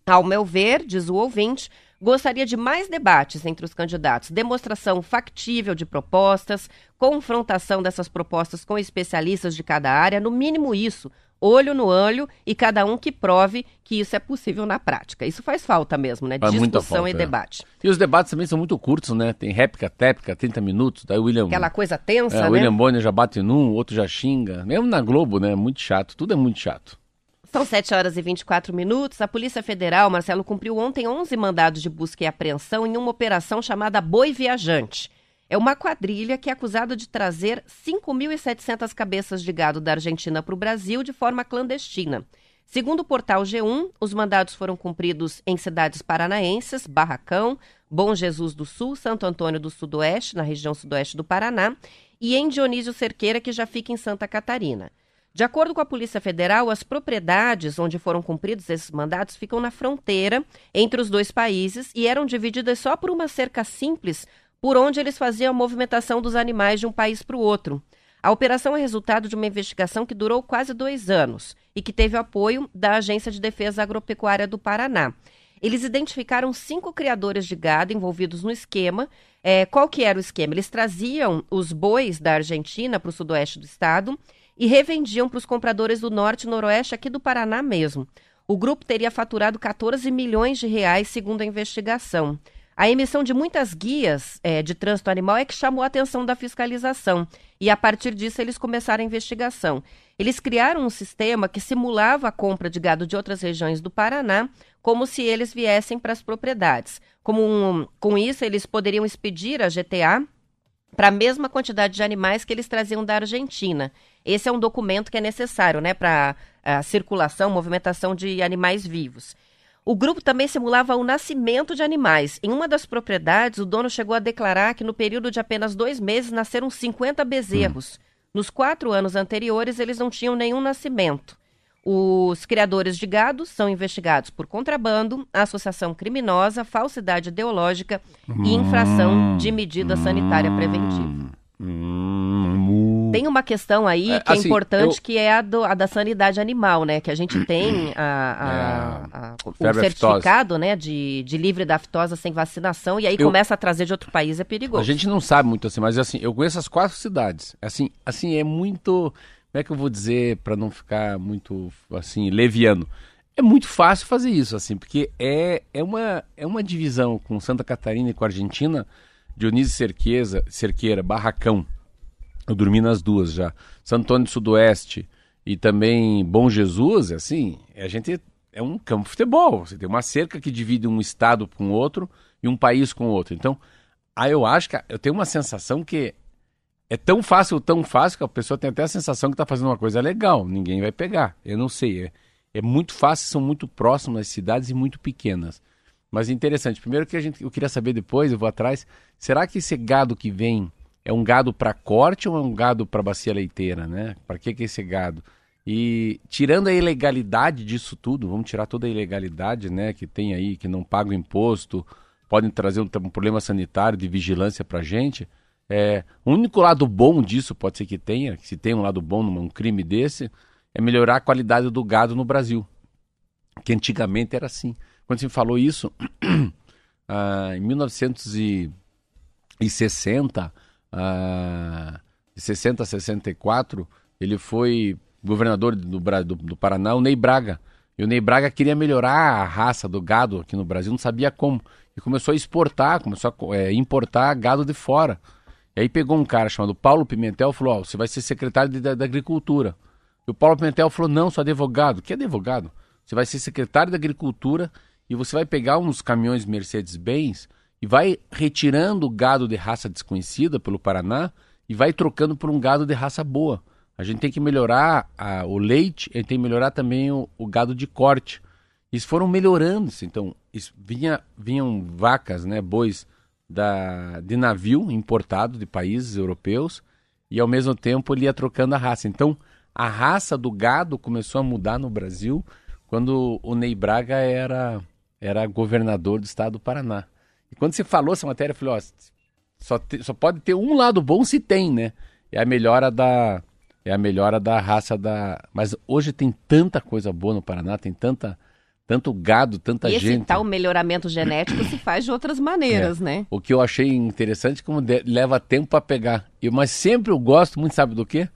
Ao meu ver, diz o ouvinte, Gostaria de mais debates entre os candidatos, demonstração factível de propostas, confrontação dessas propostas com especialistas de cada área, no mínimo isso, olho no olho e cada um que prove que isso é possível na prática. Isso faz falta mesmo, né? Faz Discussão falta, e é. debate. E os debates também são muito curtos, né? Tem réplica, tépica, 30 minutos, daí o William... Aquela coisa tensa, é, né? O William Bonner já bate num, outro já xinga. Mesmo na Globo, né? Muito chato, tudo é muito chato. São 7 horas e 24 minutos. A Polícia Federal, Marcelo, cumpriu ontem 11 mandados de busca e apreensão em uma operação chamada Boi Viajante. É uma quadrilha que é acusada de trazer 5.700 cabeças de gado da Argentina para o Brasil de forma clandestina. Segundo o portal G1, os mandados foram cumpridos em cidades paranaenses, Barracão, Bom Jesus do Sul, Santo Antônio do Sudoeste, na região sudoeste do Paraná, e em Dionísio Cerqueira, que já fica em Santa Catarina. De acordo com a Polícia Federal, as propriedades onde foram cumpridos esses mandatos ficam na fronteira entre os dois países e eram divididas só por uma cerca simples por onde eles faziam a movimentação dos animais de um país para o outro. A operação é resultado de uma investigação que durou quase dois anos e que teve apoio da Agência de Defesa Agropecuária do Paraná. Eles identificaram cinco criadores de gado envolvidos no esquema. É, qual que era o esquema? Eles traziam os bois da Argentina para o sudoeste do estado e revendiam para os compradores do norte e noroeste aqui do Paraná mesmo. O grupo teria faturado 14 milhões de reais, segundo a investigação. A emissão de muitas guias é, de trânsito animal é que chamou a atenção da fiscalização. E a partir disso eles começaram a investigação. Eles criaram um sistema que simulava a compra de gado de outras regiões do Paraná, como se eles viessem para as propriedades. Um, com isso, eles poderiam expedir a GTA para a mesma quantidade de animais que eles traziam da Argentina. Esse é um documento que é necessário né, para a circulação, movimentação de animais vivos. O grupo também simulava o nascimento de animais. Em uma das propriedades, o dono chegou a declarar que no período de apenas dois meses nasceram 50 bezerros. Hum. Nos quatro anos anteriores, eles não tinham nenhum nascimento. Os criadores de gado são investigados por contrabando, associação criminosa, falsidade ideológica e infração de medida sanitária preventiva. Hum, tem uma questão aí é, que é assim, importante, eu... que é a, do, a, da sanidade animal, né? Que a gente tem a, a, é, o certificado né, de, de livre da aftosa sem vacinação, e aí eu... começa a trazer de outro país, é perigoso. A gente não sabe muito assim, mas assim, eu conheço as quatro cidades. Assim, assim é muito como é que eu vou dizer para não ficar muito assim leviano? É muito fácil fazer isso assim, porque é, é uma é uma divisão com Santa Catarina e com a Argentina, Dionísio Cerqueza, Cerqueira, Barracão. Eu dormi nas duas já. Santo Antônio do Sudoeste e também Bom Jesus, assim, a gente é um campo de futebol. Você tem uma cerca que divide um estado com outro e um país com outro. Então, aí eu acho que eu tenho uma sensação que é tão fácil, tão fácil que a pessoa tem até a sensação que está fazendo uma coisa legal. Ninguém vai pegar. Eu não sei. É, é muito fácil, são muito próximas as cidades e muito pequenas. Mas interessante, primeiro que a gente, eu queria saber depois, eu vou atrás, será que esse gado que vem é um gado para corte ou é um gado para bacia leiteira, né? Para que que é esse gado? E tirando a ilegalidade disso tudo, vamos tirar toda a ilegalidade, né, que tem aí, que não paga o imposto, podem trazer um, um problema sanitário de vigilância para a gente. É, o único lado bom disso pode ser que tenha, se tem um lado bom num crime desse, é melhorar a qualidade do gado no Brasil, que antigamente era assim. Quando se falou isso, ah, em 1960, ah, de 60 a 64, ele foi governador do, do, do Paraná, o Ney Braga. E o Ney Braga queria melhorar a raça do gado aqui no Brasil, não sabia como. E começou a exportar, começou a é, importar gado de fora. E aí pegou um cara chamado Paulo Pimentel e falou: oh, você vai ser secretário de, da, da, Agricultura. E o Paulo Pimentel falou: não, sou advogado. Que advogado? Você vai ser secretário da Agricultura e você vai pegar uns caminhões Mercedes-Benz e vai retirando o gado de raça desconhecida pelo Paraná e vai trocando por um gado de raça boa. A gente tem que melhorar a, o leite, a gente tem que melhorar também o, o gado de corte. Eles foram melhorando, então isso, vinha, vinham vacas, né, bois da, de navio importado de países europeus e ao mesmo tempo ele ia trocando a raça. Então a raça do gado começou a mudar no Brasil quando o Ney Braga era, era governador do estado do Paraná. E quando você falou essa matéria, eu falei, ó, só, te, só pode ter um lado bom se tem, né? É a melhora da, é a melhora da raça da. Mas hoje tem tanta coisa boa no Paraná, tem tanta tanto gado, tanta e gente. E esse tal melhoramento genético se faz de outras maneiras, é. né? O que eu achei interessante é como de... leva tempo para pegar. Eu, mas sempre eu gosto, muito sabe do quê?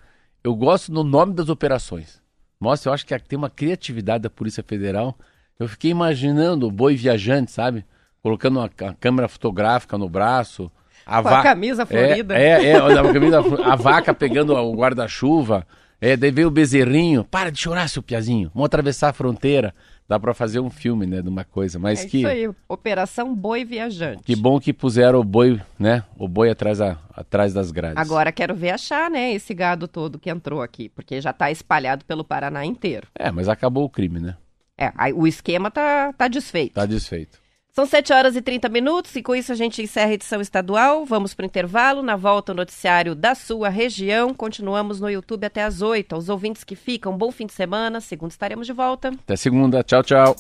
Eu gosto no nome das operações. Nossa, eu acho que tem uma criatividade da Polícia Federal. Eu fiquei imaginando o boi viajante, sabe? Colocando uma, uma câmera fotográfica no braço, a, a camisa florida. É, é, é a, camisa, a vaca pegando o guarda-chuva. É, daí veio o bezerrinho. Para de chorar, seu piazinho. Vamos atravessar a fronteira. Dá para fazer um filme, né, de uma coisa. Mas é que. Isso aí, Operação Boi Viajante. Que bom que puseram o boi, né? O boi atrás, a, atrás das grades. Agora quero ver achar, né, esse gado todo que entrou aqui, porque já tá espalhado pelo Paraná inteiro. É, mas acabou o crime, né? É, aí, o esquema tá, tá desfeito. Tá desfeito. São 7 horas e 30 minutos e com isso a gente encerra a edição estadual. Vamos para o intervalo. Na volta, o noticiário da sua região. Continuamos no YouTube até às 8. Aos ouvintes que ficam, bom fim de semana. Segunda estaremos de volta. Até segunda. Tchau, tchau.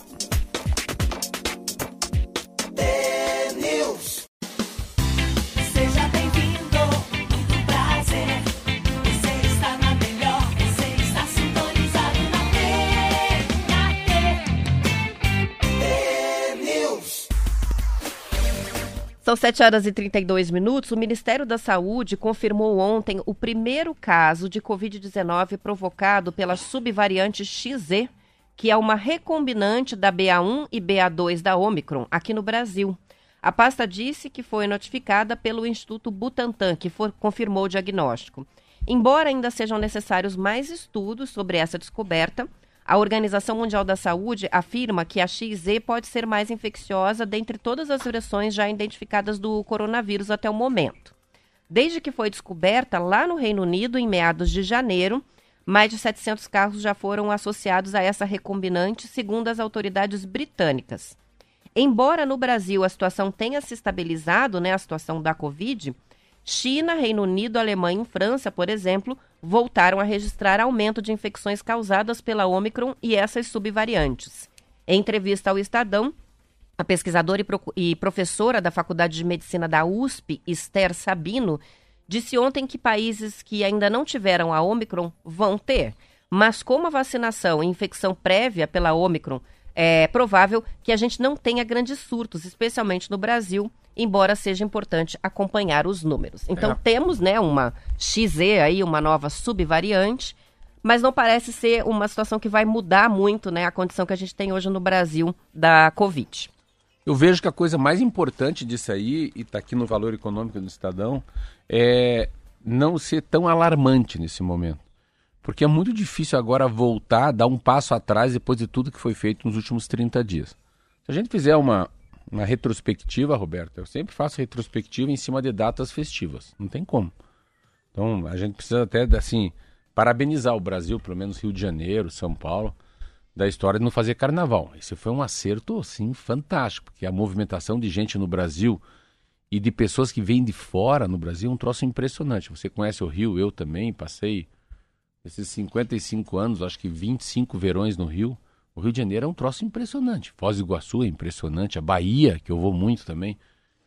São 7 horas e 32 minutos. O Ministério da Saúde confirmou ontem o primeiro caso de Covid-19 provocado pela subvariante XZ, que é uma recombinante da BA1 e BA2 da Omicron, aqui no Brasil. A pasta disse que foi notificada pelo Instituto Butantan, que for, confirmou o diagnóstico. Embora ainda sejam necessários mais estudos sobre essa descoberta, a Organização Mundial da Saúde afirma que a XZ pode ser mais infecciosa dentre todas as versões já identificadas do coronavírus até o momento. Desde que foi descoberta lá no Reino Unido em meados de janeiro, mais de 700 carros já foram associados a essa recombinante, segundo as autoridades britânicas. Embora no Brasil a situação tenha se estabilizado, né, a situação da Covid, China, Reino Unido, Alemanha e França, por exemplo, voltaram a registrar aumento de infecções causadas pela Omicron e essas subvariantes. Em entrevista ao Estadão, a pesquisadora e, e professora da Faculdade de Medicina da USP, Esther Sabino, disse ontem que países que ainda não tiveram a Omicron vão ter, mas como a vacinação e infecção prévia pela Omicron é provável que a gente não tenha grandes surtos, especialmente no Brasil, embora seja importante acompanhar os números. Então é. temos, né, uma XZ aí, uma nova subvariante, mas não parece ser uma situação que vai mudar muito, né, a condição que a gente tem hoje no Brasil da Covid. Eu vejo que a coisa mais importante disso aí, e está aqui no valor econômico do Estadão, é não ser tão alarmante nesse momento. Porque é muito difícil agora voltar, dar um passo atrás depois de tudo que foi feito nos últimos 30 dias. Se a gente fizer uma, uma retrospectiva, Roberto, eu sempre faço retrospectiva em cima de datas festivas. Não tem como. Então, a gente precisa até, assim, parabenizar o Brasil, pelo menos Rio de Janeiro, São Paulo. da história de não fazer carnaval. Esse foi um acerto, assim, fantástico, porque a movimentação de gente no Brasil e de pessoas que vêm de fora no Brasil é um troço impressionante. Você conhece o Rio, eu também passei esses 55 anos, acho que 25 verões no Rio. O Rio de Janeiro é um troço impressionante. Foz do Iguaçu é impressionante, a Bahia, que eu vou muito também,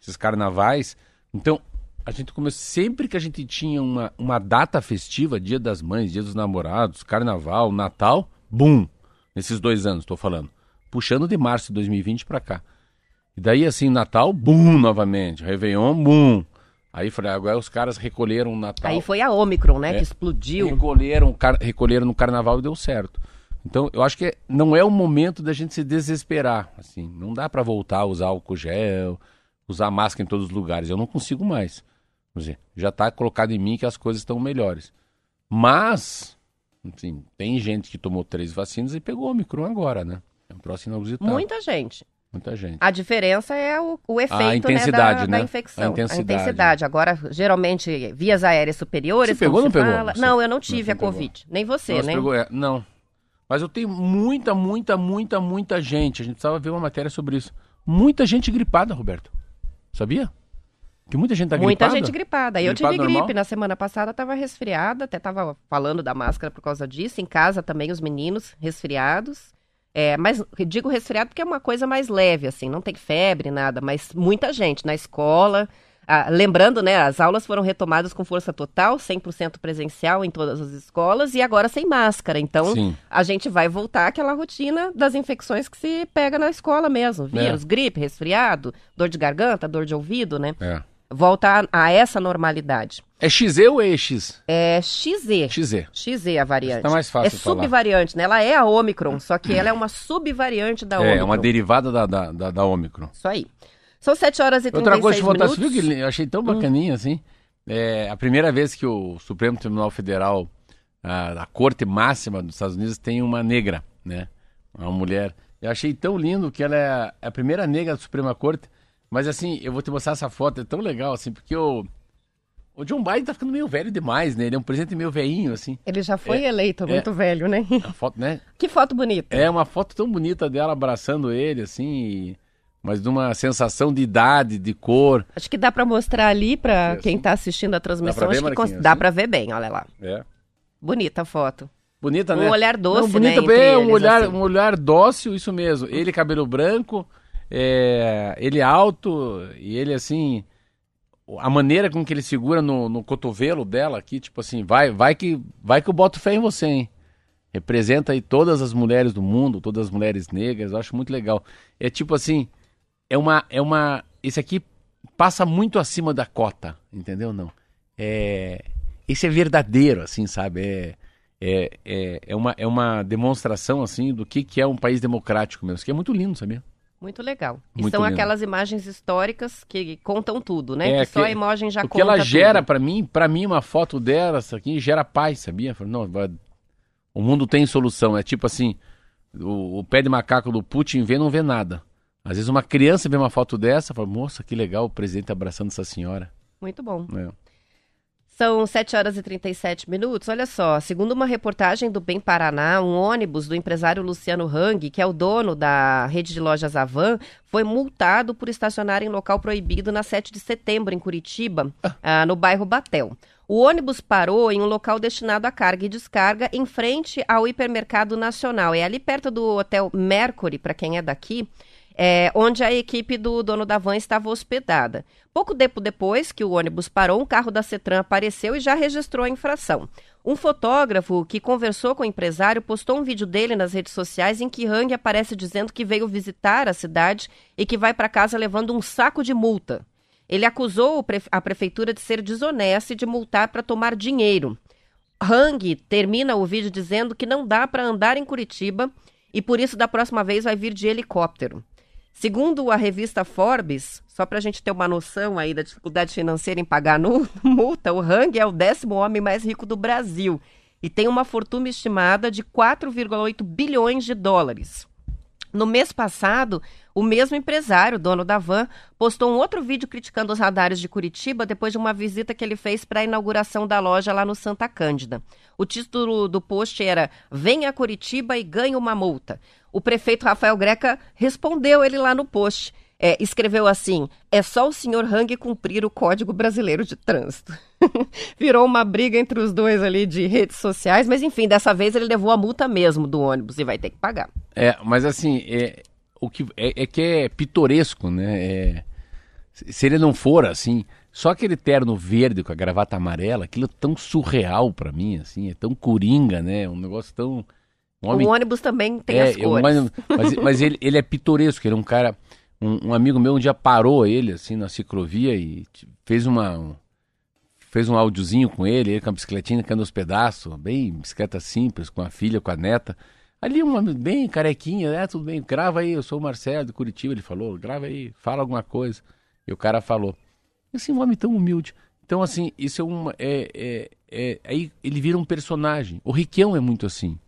esses carnavais. Então, a gente começou sempre que a gente tinha uma, uma data festiva, Dia das Mães, Dia dos Namorados, Carnaval, Natal, bum, nesses dois anos, estou falando. Puxando de março de 2020 para cá. E daí, assim, Natal, bum, novamente. Réveillon, bum. Aí falei, agora os caras recolheram o Natal. Aí foi a Omicron, né, é, que explodiu. Recolheram, recolheram no Carnaval e deu certo. Então, eu acho que não é o momento da gente se desesperar. Assim, não dá para voltar a usar álcool gel, usar máscara em todos os lugares. Eu não consigo mais. Dizer, já está colocado em mim que as coisas estão melhores. Mas, assim, tem gente que tomou três vacinas e pegou o Omicron agora, né? É um próximo inusitado. Muita gente. Muita gente. A diferença é o, o efeito a intensidade, né, da, né? da, infecção. A intensidade. a intensidade. Agora, geralmente, vias aéreas superiores. Você pegou ou não pegou? Fala... Não, eu não tive não, a Covid. Nem você, não, né? Pegou, é, não. Mas eu tenho muita, muita, muita, muita gente. A gente precisava ver uma matéria sobre isso. Muita gente gripada, Roberto. Sabia? Que muita gente tá gripada. Muita gente gripada. Eu tive gripe normal? na semana passada, tava resfriada, até tava falando da máscara por causa disso. Em casa também os meninos resfriados. É, mas digo resfriado porque é uma coisa mais leve, assim, não tem febre, nada, mas muita gente na escola. Ah, lembrando, né, as aulas foram retomadas com força total, 100% presencial em todas as escolas e agora sem máscara. Então, Sim. a gente vai voltar àquela rotina das infecções que se pega na escola mesmo. Vírus, é. gripe, resfriado, dor de garganta, dor de ouvido, né? É volta a, a, essa normalidade. É XZ ou EX? É XZ. XZ. XZ a variante. Está mais fácil É subvariante, né? Ela é a Omicron, só que ela é uma subvariante da é, Omicron. É, uma derivada da, da, da, da Omicron. Isso aí. São 7 horas e 36 Outra coisa coisa, viu que eu achei tão bacaninha hum. assim? É a primeira vez que o Supremo Tribunal Federal, a, a Corte Máxima dos Estados Unidos, tem uma negra, né? Uma mulher. Eu achei tão lindo que ela é a primeira negra da Suprema Corte mas assim, eu vou te mostrar essa foto, é tão legal, assim, porque o. O John Biden tá ficando meio velho demais, né? Ele é um presidente meio veinho, assim. Ele já foi é, eleito é, muito velho, né? A foto, né? Que foto bonita. É uma foto tão bonita dela abraçando ele, assim, e... mas de uma sensação de idade, de cor. Acho que dá para mostrar ali para é, quem tá assistindo a transmissão. Dá pra ver, Acho que dá para ver bem, olha lá. É. Bonita a foto. Bonita, um né? Um olhar doce, Não, bonita, né? É, um olhar, assim. um olhar dócil, isso mesmo. Ele cabelo branco, é, ele alto e ele assim. A maneira com que ele segura no, no cotovelo dela aqui, tipo assim, vai, vai que vai que eu boto fé em você, hein? Representa aí todas as mulheres do mundo, todas as mulheres negras, eu acho muito legal. É tipo assim, é uma. É uma. Esse aqui passa muito acima da cota, entendeu? Não. É, esse é verdadeiro, assim, sabe? É, é, é, é, uma, é uma demonstração, assim, do que, que é um país democrático mesmo. Isso que é muito lindo, sabia? Muito legal. Muito e são lindo. aquelas imagens históricas que contam tudo, né? É, que só que, a imagem já conta. O que ela gera para mim, para mim uma foto dessa aqui gera paz, sabia? Não, o mundo tem solução. É tipo assim, o, o, pé de macaco do Putin vê não vê nada. Às vezes uma criança vê uma foto dessa, fala: "Moça, que legal o presidente abraçando essa senhora". Muito bom. É. São 7 horas e 37 minutos. Olha só, segundo uma reportagem do Bem Paraná, um ônibus do empresário Luciano Hang, que é o dono da rede de lojas Avan, foi multado por estacionar em local proibido na 7 de setembro, em Curitiba, ah, no bairro Batel. O ônibus parou em um local destinado a carga e descarga em frente ao hipermercado nacional. É ali perto do hotel Mercury, para quem é daqui é, onde a equipe do dono da van estava hospedada. Pouco tempo depois que o ônibus parou, um carro da Cetran apareceu e já registrou a infração. Um fotógrafo que conversou com o empresário postou um vídeo dele nas redes sociais em que Hang aparece dizendo que veio visitar a cidade e que vai para casa levando um saco de multa. Ele acusou a prefeitura de ser desonesta e de multar para tomar dinheiro. Hang termina o vídeo dizendo que não dá para andar em Curitiba e por isso da próxima vez vai vir de helicóptero. Segundo a revista Forbes, só para a gente ter uma noção aí da dificuldade financeira em pagar no, multa, o Hang é o décimo homem mais rico do Brasil e tem uma fortuna estimada de 4,8 bilhões de dólares. No mês passado, o mesmo empresário, dono da van, postou um outro vídeo criticando os radares de Curitiba depois de uma visita que ele fez para a inauguração da loja lá no Santa Cândida. O título do post era Venha a Curitiba e ganhe uma multa. O prefeito Rafael Greca respondeu ele lá no post. É, escreveu assim: é só o senhor Hang cumprir o Código Brasileiro de Trânsito. Virou uma briga entre os dois ali de redes sociais, mas enfim, dessa vez ele levou a multa mesmo do ônibus e vai ter que pagar. É, mas assim, é, o que, é, é que é pitoresco, né? É, se ele não for assim, só aquele terno verde com a gravata amarela, aquilo é tão surreal para mim, assim, é tão coringa, né? Um negócio tão. Um homem... O ônibus também tem é, as cores. Mas, mas, mas ele, ele é pitoresco, ele é um cara um, um, amigo meu um dia parou ele, assim, na ciclovia e fez uma. Um, fez um áudiozinho com ele, ele com a bicicletinha caindo aos pedaços, bem bicicleta simples, com a filha, com a neta. Ali, uma bem carequinha, é, tudo bem, grava aí, eu sou o Marcelo de Curitiba, ele falou, grava aí, fala alguma coisa. E o cara falou, assim, um homem tão humilde. Então, assim, isso é uma. É, é, é, aí ele vira um personagem. O Riquelme é muito assim.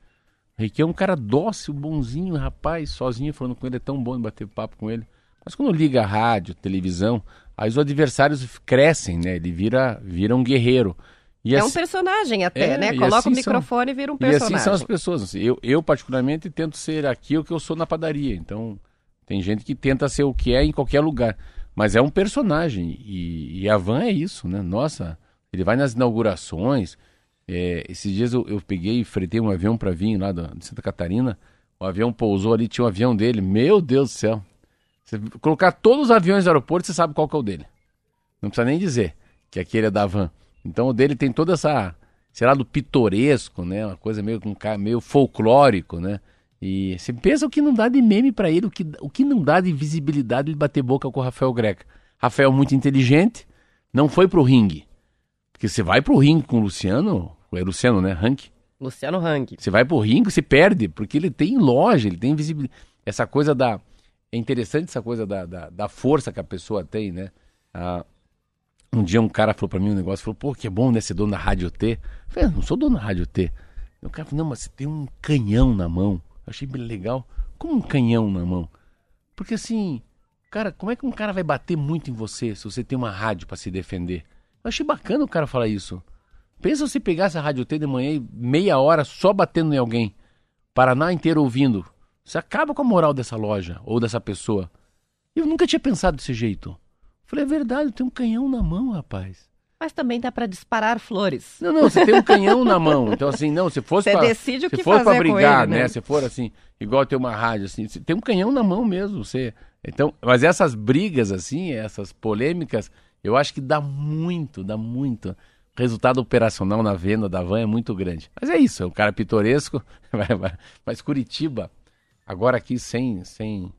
O Riquelme é um cara dócil, bonzinho, rapaz, sozinho, falando com ele, é tão bom bater papo com ele. Mas quando liga rádio, televisão, aí os adversários crescem, né? Ele vira, vira um guerreiro. E é assim, um personagem até, é, né? Coloca assim o microfone são, e vira um personagem. E assim são as pessoas. Assim, eu, eu, particularmente, tento ser aqui o que eu sou na padaria. Então, tem gente que tenta ser o que é em qualquer lugar. Mas é um personagem. E, e a Van é isso, né? Nossa, ele vai nas inaugurações. É, esses dias eu, eu peguei e fretei um avião para vir lá de Santa Catarina. O avião pousou ali, tinha um avião dele. Meu Deus do céu. Você colocar todos os aviões do aeroporto, você sabe qual que é o dele. Não precisa nem dizer que aquele é da van. Então o dele tem toda essa, sei lá, do pitoresco, né? Uma coisa meio, meio folclórico, né? E você pensa o que não dá de meme para ele, o que, o que não dá de visibilidade ele bater boca com o Rafael Greca. Rafael muito inteligente, não foi pro ringue. Porque você vai pro ringue com o Luciano, é Luciano, né? Rank. Luciano Rank. Você vai pro ringue, você perde, porque ele tem loja, ele tem visibilidade. Essa coisa da é interessante essa coisa da, da, da força que a pessoa tem, né? Ah, um dia um cara falou para mim um negócio, falou, pô, que bom, né, ser dono da Rádio T. Eu falei, não sou dono da Rádio T. O cara falou, não, mas você tem um canhão na mão. Eu achei bem legal. Como um canhão na mão? Porque assim, cara, como é que um cara vai bater muito em você se você tem uma rádio para se defender? Eu achei bacana o cara falar isso. Pensa se pegasse a Rádio T de manhã e meia hora só batendo em alguém. Paraná inteiro ouvindo. Você acaba com a moral dessa loja ou dessa pessoa. Eu nunca tinha pensado desse jeito. Falei, é verdade, eu tenho um canhão na mão, rapaz. Mas também dá para disparar flores. Não, não, você tem um canhão na mão. Então, assim, não, se fosse Você pra, decide o que se for para brigar, ele, né? né? Se for assim, igual ter uma rádio, assim, você tem um canhão na mão mesmo. Você... Então, mas essas brigas, assim, essas polêmicas, eu acho que dá muito, dá muito. O resultado operacional na venda da van é muito grande. Mas é isso, é um cara pitoresco. Mas Curitiba, Agora aqui sem, sem.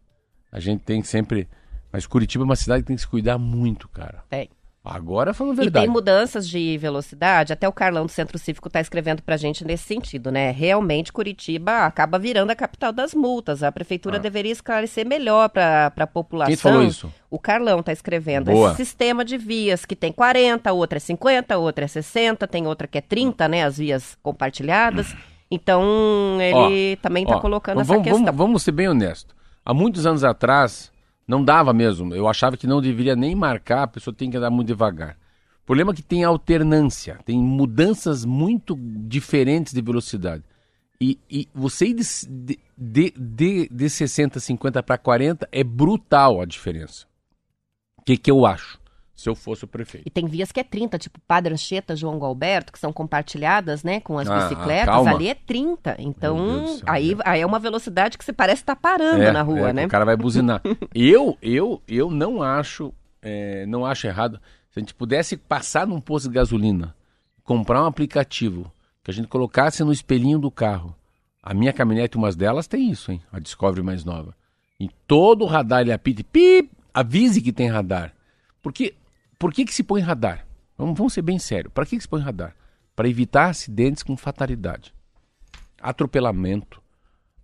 A gente tem sempre. Mas Curitiba é uma cidade que tem que se cuidar muito, cara. Tem. Agora falando verdade. E tem mudanças de velocidade, até o Carlão do Centro Cívico está escrevendo para a gente nesse sentido, né? Realmente Curitiba acaba virando a capital das multas. A prefeitura ah. deveria esclarecer melhor para a população. Quem falou isso? O Carlão está escrevendo. Boa. Esse sistema de vias que tem 40, outra é 50, outra é 60, tem outra que é 30, né? As vias compartilhadas. Então, ele ó, também está colocando vamos, essa questão. Vamos, vamos ser bem honestos. Há muitos anos atrás, não dava mesmo. Eu achava que não deveria nem marcar, a pessoa tem que andar muito devagar. O problema é que tem alternância, tem mudanças muito diferentes de velocidade. E, e você ir de, de, de, de 60, 50 para 40 é brutal a diferença. O que, que eu acho? Se eu fosse o prefeito. E tem vias que é 30, tipo Padre Anchieta, João Galberto, que são compartilhadas, né, com as ah, bicicletas, calma. ali é 30. Então, céu, aí, é. aí é uma velocidade que você parece estar tá parando é, na rua, é, né? O cara vai buzinar. eu, eu, eu não acho, é, não acho errado. Se a gente pudesse passar num posto de gasolina, comprar um aplicativo, que a gente colocasse no espelhinho do carro. A minha caminhonete, umas delas, tem isso, hein? A Discovery mais nova. Em todo o radar ele apita, pip, avise que tem radar. Porque por que, que se põe radar? Vamos, vamos ser bem sérios. Para que, que se põe radar? Para evitar acidentes com fatalidade. Atropelamento,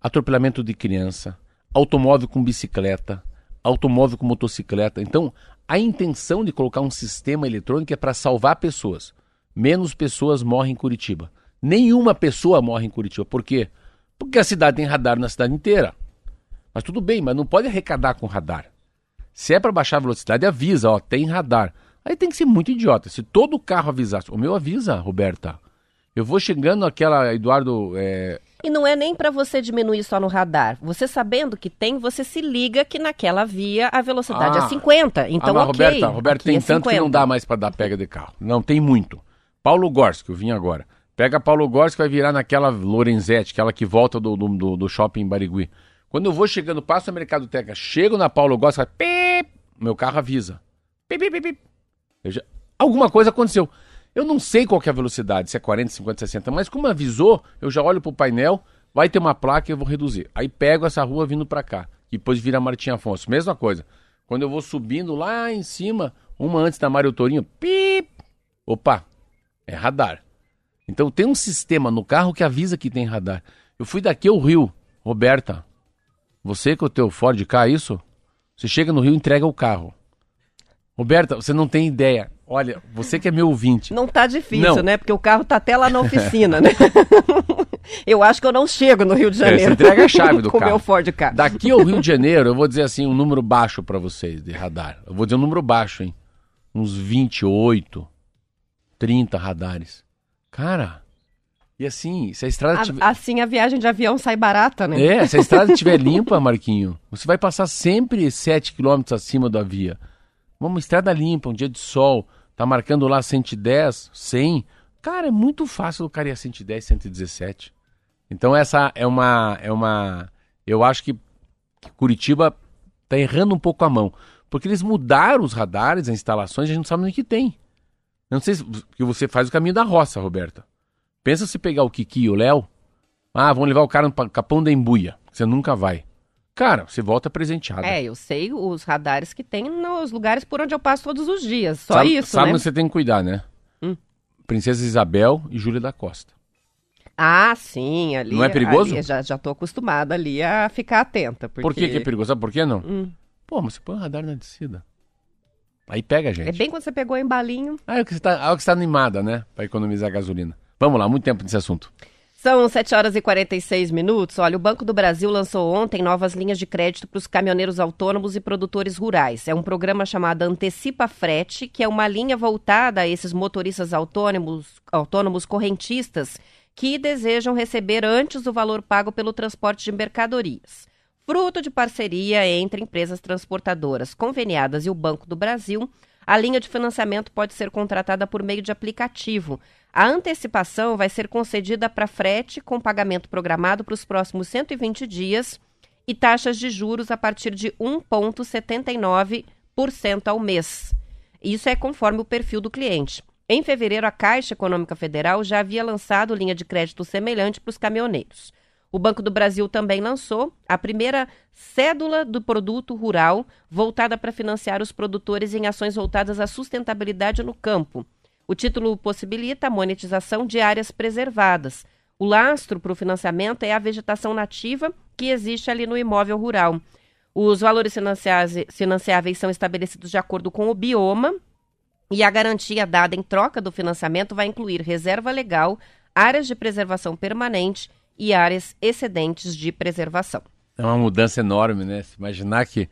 atropelamento de criança, automóvel com bicicleta, automóvel com motocicleta. Então, a intenção de colocar um sistema eletrônico é para salvar pessoas. Menos pessoas morrem em Curitiba. Nenhuma pessoa morre em Curitiba. Por quê? Porque a cidade tem radar na cidade inteira. Mas tudo bem, mas não pode arrecadar com radar. Se é para baixar a velocidade, avisa, ó, tem radar. Aí tem que ser muito idiota. Se todo carro avisasse, o meu avisa, Roberta. Eu vou chegando aquela, Eduardo. É... E não é nem para você diminuir só no radar. Você sabendo que tem, você se liga que naquela via a velocidade é ah. é 50. Então, ah, ok. Roberta, Roberta tem é tanto que não dá mais para dar pega de carro. Não, tem muito. Paulo Gorski, eu vim agora. Pega Paulo Gorski vai virar naquela Lorenzetti, aquela que volta do, do, do shopping Barigui. Quando eu vou chegando, passo no Mercado Teca, chego na Paulo pip, meu carro avisa. Pip, pip, pip. Já... Alguma coisa aconteceu. Eu não sei qual é a velocidade, se é 40, 50, 60, mas como avisou, eu já olho pro painel, vai ter uma placa e eu vou reduzir. Aí pego essa rua vindo para cá, e depois vira Martim Afonso. Mesma coisa. Quando eu vou subindo lá em cima, uma antes da Mário Torinho, pip, opa, é radar. Então tem um sistema no carro que avisa que tem radar. Eu fui daqui ao Rio, Roberta, você com o teu Ford é isso? Você chega no Rio e entrega o carro. Roberta, você não tem ideia. Olha, você que é meu ouvinte. Não tá difícil, não. né? Porque o carro tá até lá na oficina, né? eu acho que eu não chego no Rio de Janeiro. É, você entrega a chave do com carro. meu Ford K. Daqui ao Rio de Janeiro, eu vou dizer assim, um número baixo para vocês de radar. Eu vou dizer um número baixo, hein? Uns 28, 30 radares. Cara, e assim, se a estrada tiver... Assim a viagem de avião sai barata, né? É, se a estrada estiver limpa, Marquinho, você vai passar sempre 7 km acima da via. Uma estrada limpa, um dia de sol, tá marcando lá 110, 100. Cara, é muito fácil o cara ir a 110, 117. Então essa é uma é uma eu acho que Curitiba tá errando um pouco a mão, porque eles mudaram os radares, as instalações, a gente não sabe nem o que tem. Eu não sei se que você faz o caminho da roça, Roberta. Pensa se pegar o Kiki e o Léo. Ah, vão levar o cara no Capão da Embuia. Você nunca vai. Cara, você volta presenteado. É, eu sei os radares que tem nos lugares por onde eu passo todos os dias. Só sabe, isso, sabe né? Sabe você tem que cuidar, né? Hum. Princesa Isabel e Júlia da Costa. Ah, sim, ali. Não é perigoso? Já, já tô acostumada ali a ficar atenta. Porque... Por que, que é perigoso? Sabe por que não? Hum. Pô, mas você põe um radar na descida. Aí pega a gente. É bem quando você pegou em balinho. Ah, é que você tá, é que você tá animada, né? Pra economizar gasolina. Vamos lá, muito tempo nesse assunto. São 7 horas e 46 minutos. Olha, o Banco do Brasil lançou ontem novas linhas de crédito para os caminhoneiros autônomos e produtores rurais. É um programa chamado Antecipa Frete, que é uma linha voltada a esses motoristas autônomos, autônomos correntistas que desejam receber antes o valor pago pelo transporte de mercadorias. Fruto de parceria entre empresas transportadoras conveniadas e o Banco do Brasil, a linha de financiamento pode ser contratada por meio de aplicativo. A antecipação vai ser concedida para frete com pagamento programado para os próximos 120 dias e taxas de juros a partir de 1,79% ao mês. Isso é conforme o perfil do cliente. Em fevereiro, a Caixa Econômica Federal já havia lançado linha de crédito semelhante para os caminhoneiros. O Banco do Brasil também lançou a primeira cédula do produto rural voltada para financiar os produtores em ações voltadas à sustentabilidade no campo. O título possibilita a monetização de áreas preservadas. O lastro para o financiamento é a vegetação nativa que existe ali no imóvel rural. Os valores financiáveis são estabelecidos de acordo com o bioma e a garantia dada em troca do financiamento vai incluir reserva legal, áreas de preservação permanente e áreas excedentes de preservação. É uma mudança enorme, né? Se imaginar que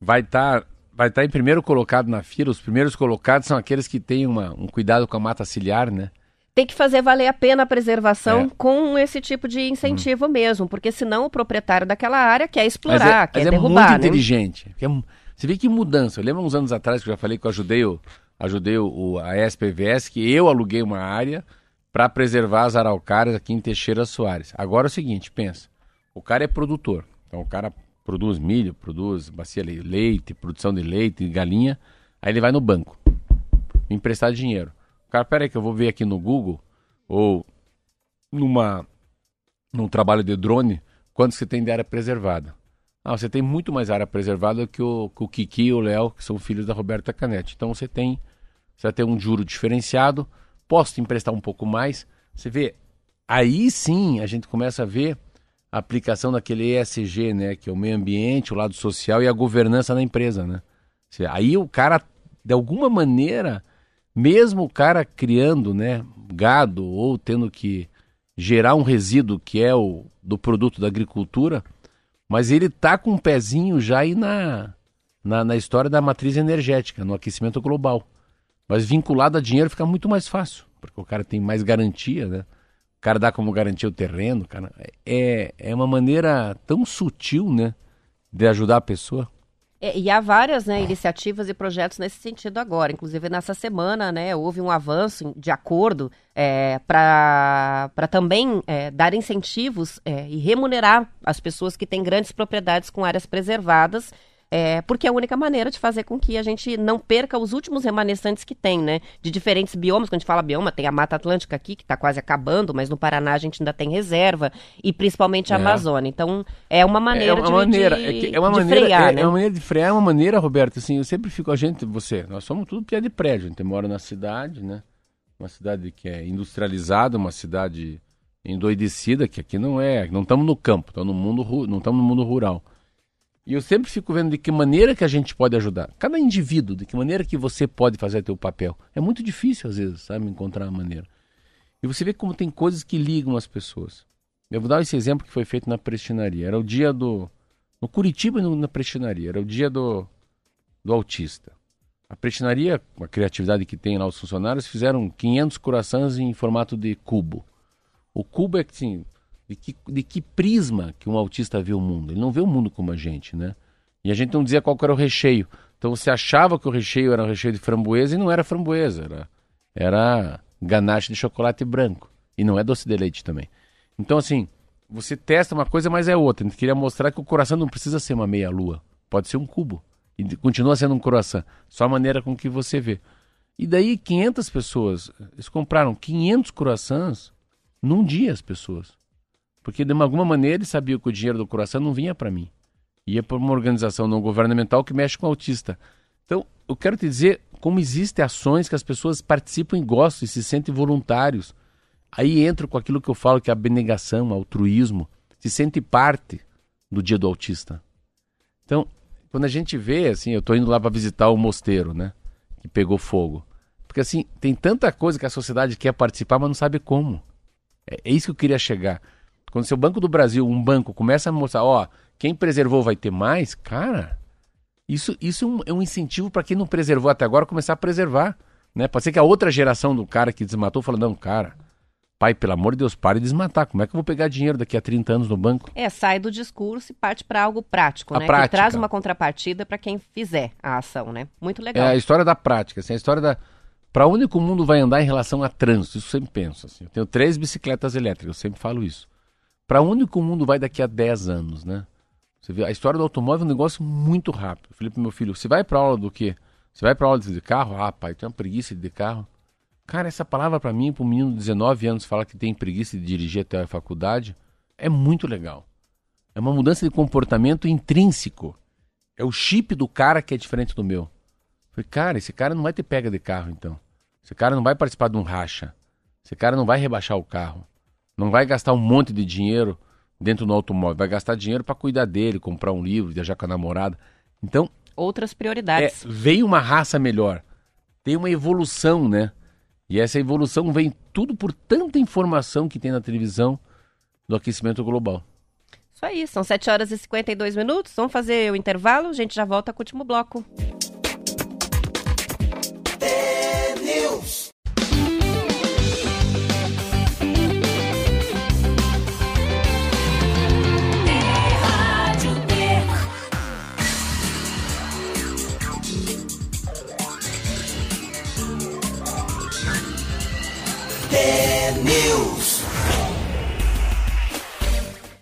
vai estar tá vai estar em primeiro colocado na fila. Os primeiros colocados são aqueles que têm uma, um cuidado com a mata ciliar, né? Tem que fazer valer a pena a preservação é. com esse tipo de incentivo hum. mesmo, porque senão o proprietário daquela área quer explorar, mas é, quer mas derrubar. É muito né? inteligente. É você vê que mudança. Eu lembro uns anos atrás que eu já falei que eu ajudei, o, ajudei o, a SPVS, que eu aluguei uma área para preservar as araucárias aqui em Teixeira Soares. Agora é o seguinte, pensa. O cara é produtor. Então o cara produz milho, produz bacia de leite, produção de leite, galinha. Aí ele vai no banco, emprestar dinheiro. O cara, peraí que eu vou ver aqui no Google ou numa num trabalho de drone quanto você tem de área preservada. Ah, você tem muito mais área preservada que o, que o Kiki e o Léo, que são filhos da Roberta Canete. Então você tem, você vai ter um juro diferenciado, posso te emprestar um pouco mais. Você vê, aí sim a gente começa a ver a aplicação daquele ESG, né, que é o meio ambiente, o lado social e a governança da empresa, né? Aí o cara, de alguma maneira, mesmo o cara criando, né, gado ou tendo que gerar um resíduo que é o do produto da agricultura, Mas ele tá com um pezinho já aí na, na, na história da matriz energética, no aquecimento global. Mas vinculado a dinheiro fica muito mais fácil, porque o cara tem mais garantia, né? O cara dá como garantia o terreno, cara. É, é uma maneira tão sutil, né? De ajudar a pessoa. É, e há várias né, iniciativas e projetos nesse sentido agora. Inclusive, nessa semana, né, houve um avanço de acordo é, para também é, dar incentivos é, e remunerar as pessoas que têm grandes propriedades com áreas preservadas é, porque é a única maneira de fazer com que a gente não perca os últimos remanescentes que tem, né? De diferentes biomas. Quando a gente fala bioma, tem a Mata Atlântica aqui, que está quase acabando, mas no Paraná a gente ainda tem reserva, e principalmente a é. Amazônia. Então, é uma maneira é uma de, maneira, de, é, é uma de maneira, frear, é, né? É uma maneira de frear, é uma maneira, Roberto, assim, eu sempre fico, a gente, você, nós somos tudo pé de prédio, a gente mora na cidade, né? Uma cidade que é industrializada, uma cidade endoidecida, que aqui não é, não estamos no campo, estamos no mundo, não estamos no mundo rural. E eu sempre fico vendo de que maneira que a gente pode ajudar. Cada indivíduo, de que maneira que você pode fazer teu papel. É muito difícil, às vezes, sabe, encontrar a maneira. E você vê como tem coisas que ligam as pessoas. Eu vou dar esse exemplo que foi feito na prestinaria. Era o dia do... No Curitiba, na prestinaria. Era o dia do, do autista. A prestinaria, a criatividade que tem lá os funcionários, fizeram 500 corações em formato de cubo. O cubo é que, assim, de que, de que prisma que um autista vê o mundo. Ele não vê o mundo como a gente, né? E a gente não dizia qual era o recheio. Então você achava que o recheio era um recheio de framboesa e não era framboesa, era, era ganache de chocolate branco. E não é doce de leite também. Então, assim, você testa uma coisa, mas é outra. A gente queria mostrar que o coração não precisa ser uma meia-lua. Pode ser um cubo. E continua sendo um coração. Só a maneira com que você vê. E daí 500 pessoas, eles compraram 500 corações num dia as pessoas. Porque de alguma maneira ele sabia que o dinheiro do coração não vinha para mim. Ia para uma organização não governamental que mexe com autista. Então, eu quero te dizer como existem ações que as pessoas participam e gostam e se sentem voluntários. Aí entro com aquilo que eu falo que é abnegação, altruísmo, se sente parte do dia do autista. Então, quando a gente vê, assim, eu estou indo lá para visitar o mosteiro, né, que pegou fogo. Porque assim, tem tanta coisa que a sociedade quer participar, mas não sabe como. É, é isso que eu queria chegar. Quando seu Banco do Brasil, um banco, começa a mostrar, ó, quem preservou vai ter mais, cara, isso, isso é um é incentivo para quem não preservou até agora começar a preservar. Né? Pode ser que a outra geração do cara que desmatou falando, não, cara, pai, pelo amor de Deus, pare de desmatar. Como é que eu vou pegar dinheiro daqui a 30 anos no banco? É, sai do discurso e parte para algo prático, a né? Prática. Que traz uma contrapartida para quem fizer a ação, né? Muito legal. É a história da prática, assim, a história da. Para onde o mundo vai andar em relação a trânsito? Isso eu sempre penso. Assim. Eu tenho três bicicletas elétricas, eu sempre falo isso para onde o mundo vai daqui a 10 anos, né? Você vê, a história do automóvel é um negócio muito rápido. Eu falei pro meu filho, você vai para aula do quê? Você vai para aula de carro? Ah, pai, tem uma preguiça de carro. Cara, essa palavra para mim, para um menino de 19 anos falar que tem preguiça de dirigir até a faculdade, é muito legal. É uma mudança de comportamento intrínseco. É o chip do cara que é diferente do meu. Eu falei, cara, esse cara não vai ter pega de carro então. Esse cara não vai participar de um racha. Esse cara não vai rebaixar o carro. Não vai gastar um monte de dinheiro dentro do automóvel, vai gastar dinheiro para cuidar dele, comprar um livro, viajar com a namorada. Então, outras prioridades. É, veio uma raça melhor. Tem uma evolução, né? E essa evolução vem tudo por tanta informação que tem na televisão do aquecimento global. Isso aí, são 7 horas e 52 minutos. Vamos fazer o intervalo, a gente já volta com o último bloco. News.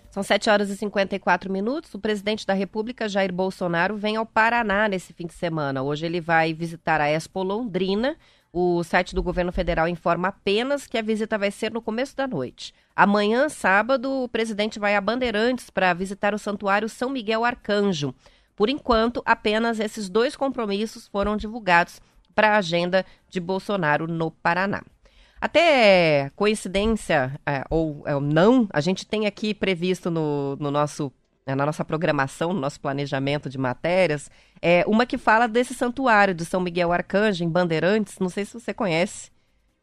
São 7 horas e 54 minutos. O presidente da República, Jair Bolsonaro, vem ao Paraná nesse fim de semana. Hoje ele vai visitar a Expo Londrina. O site do governo federal informa apenas que a visita vai ser no começo da noite. Amanhã, sábado, o presidente vai a Bandeirantes para visitar o Santuário São Miguel Arcanjo. Por enquanto, apenas esses dois compromissos foram divulgados para a agenda de Bolsonaro no Paraná. Até coincidência é, ou é, não, a gente tem aqui previsto no, no nosso é, na nossa programação, no nosso planejamento de matérias, é uma que fala desse santuário de São Miguel Arcanjo, em Bandeirantes. Não sei se você conhece,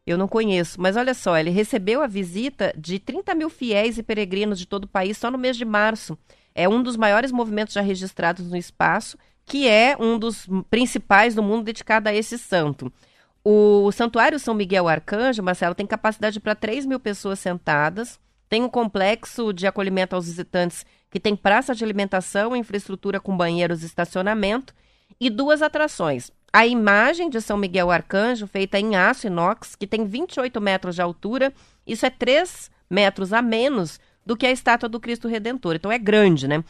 eu não conheço, mas olha só, ele recebeu a visita de 30 mil fiéis e peregrinos de todo o país só no mês de março. é um dos maiores movimentos já registrados no espaço, que é um dos principais do mundo dedicado a esse santo. O Santuário São Miguel Arcanjo, Marcelo, tem capacidade para 3 mil pessoas sentadas, tem um complexo de acolhimento aos visitantes que tem praça de alimentação, infraestrutura com banheiros e estacionamento, e duas atrações. A imagem de São Miguel Arcanjo, feita em aço inox, que tem 28 metros de altura, isso é 3 metros a menos do que a estátua do Cristo Redentor. Então é grande, né?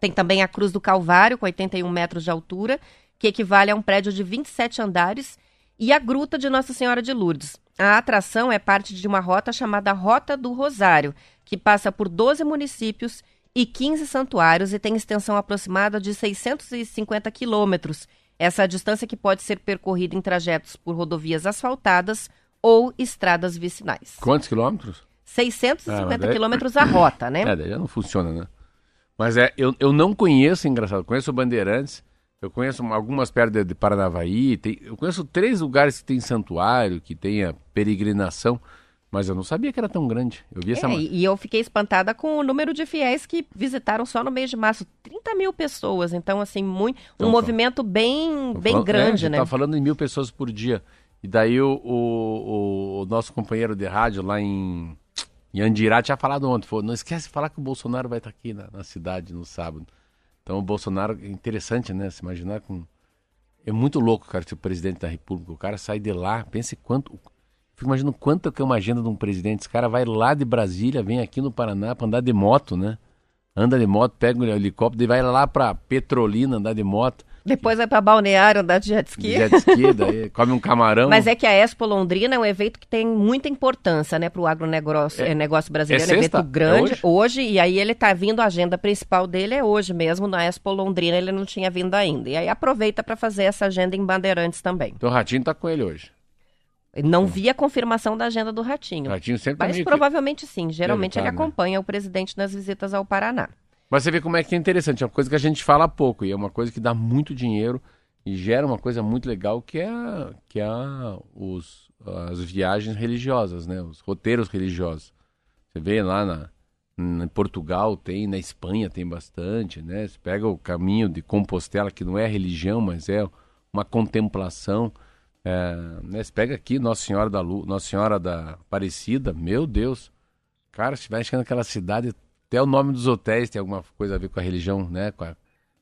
Tem também a Cruz do Calvário, com 81 metros de altura, que equivale a um prédio de 27 andares, e a Gruta de Nossa Senhora de Lourdes. A atração é parte de uma rota chamada Rota do Rosário, que passa por 12 municípios e 15 santuários e tem extensão aproximada de 650 quilômetros. Essa é a distância que pode ser percorrida em trajetos por rodovias asfaltadas ou estradas vicinais. Quantos quilômetros? 650 ah, daí... quilômetros a rota, né? É, daí já não funciona, né? Mas é, eu, eu não conheço, engraçado, conheço Bandeirantes, eu conheço algumas perto de, Paranavaí, tem, eu conheço três lugares que tem santuário, que tem a peregrinação, mas eu não sabia que era tão grande. Eu vi é, essa... E eu fiquei espantada com o número de fiéis que visitaram só no mês de março. 30 mil pessoas, então assim, muito, um então, movimento bem, bem falando, grande, é, né? Tá falando em mil pessoas por dia. E daí o, o, o, nosso companheiro de rádio lá em e Andirá tinha falado ontem, falou, não esquece de falar que o Bolsonaro vai estar aqui na, na cidade no sábado. Então o Bolsonaro, é interessante, né? Se imaginar com... É muito louco, cara, ser o presidente da república. O cara sai de lá, pense quanto... Fico imaginando quanto que é uma agenda de um presidente. Esse cara vai lá de Brasília, vem aqui no Paraná para andar de moto, né? Anda de moto, pega o helicóptero e vai lá para Petrolina andar de moto. Depois vai para Balneário andar de jet ski. Jet ski, daí come um camarão. Mas é que a Expo Londrina é um evento que tem muita importância, né, para o agronegócio é, é, negócio brasileiro. É, é um evento grande. É hoje? hoje? e aí ele tá vindo, a agenda principal dele é hoje mesmo, na Expo Londrina, ele não tinha vindo ainda. E aí aproveita para fazer essa agenda em Bandeirantes também. Então o Ratinho tá com ele hoje. Não vi a confirmação da agenda do Ratinho. Ratinho sempre Mas provavelmente sim. Geralmente ele, tá, né? acompanha o presidente nas visitas ao Paraná. Mas você vê como é que é interessante, é uma coisa que a gente fala pouco e é uma coisa que dá muito dinheiro e gera uma coisa muito legal que é, que é os, as viagens religiosas, né? Os roteiros religiosos. Você vê lá na, em Portugal tem, na Espanha tem bastante, né? Você pega o caminho de Compostela, que não é religião, mas é uma contemplação. É, né? Você pega aqui Nossa Senhora da Luz, Nossa Senhora da Aparecida, meu Deus. Cara, se vai chegando naquela cidade, até o nome dos hotéis tem alguma coisa a ver com a religião, né? Com a,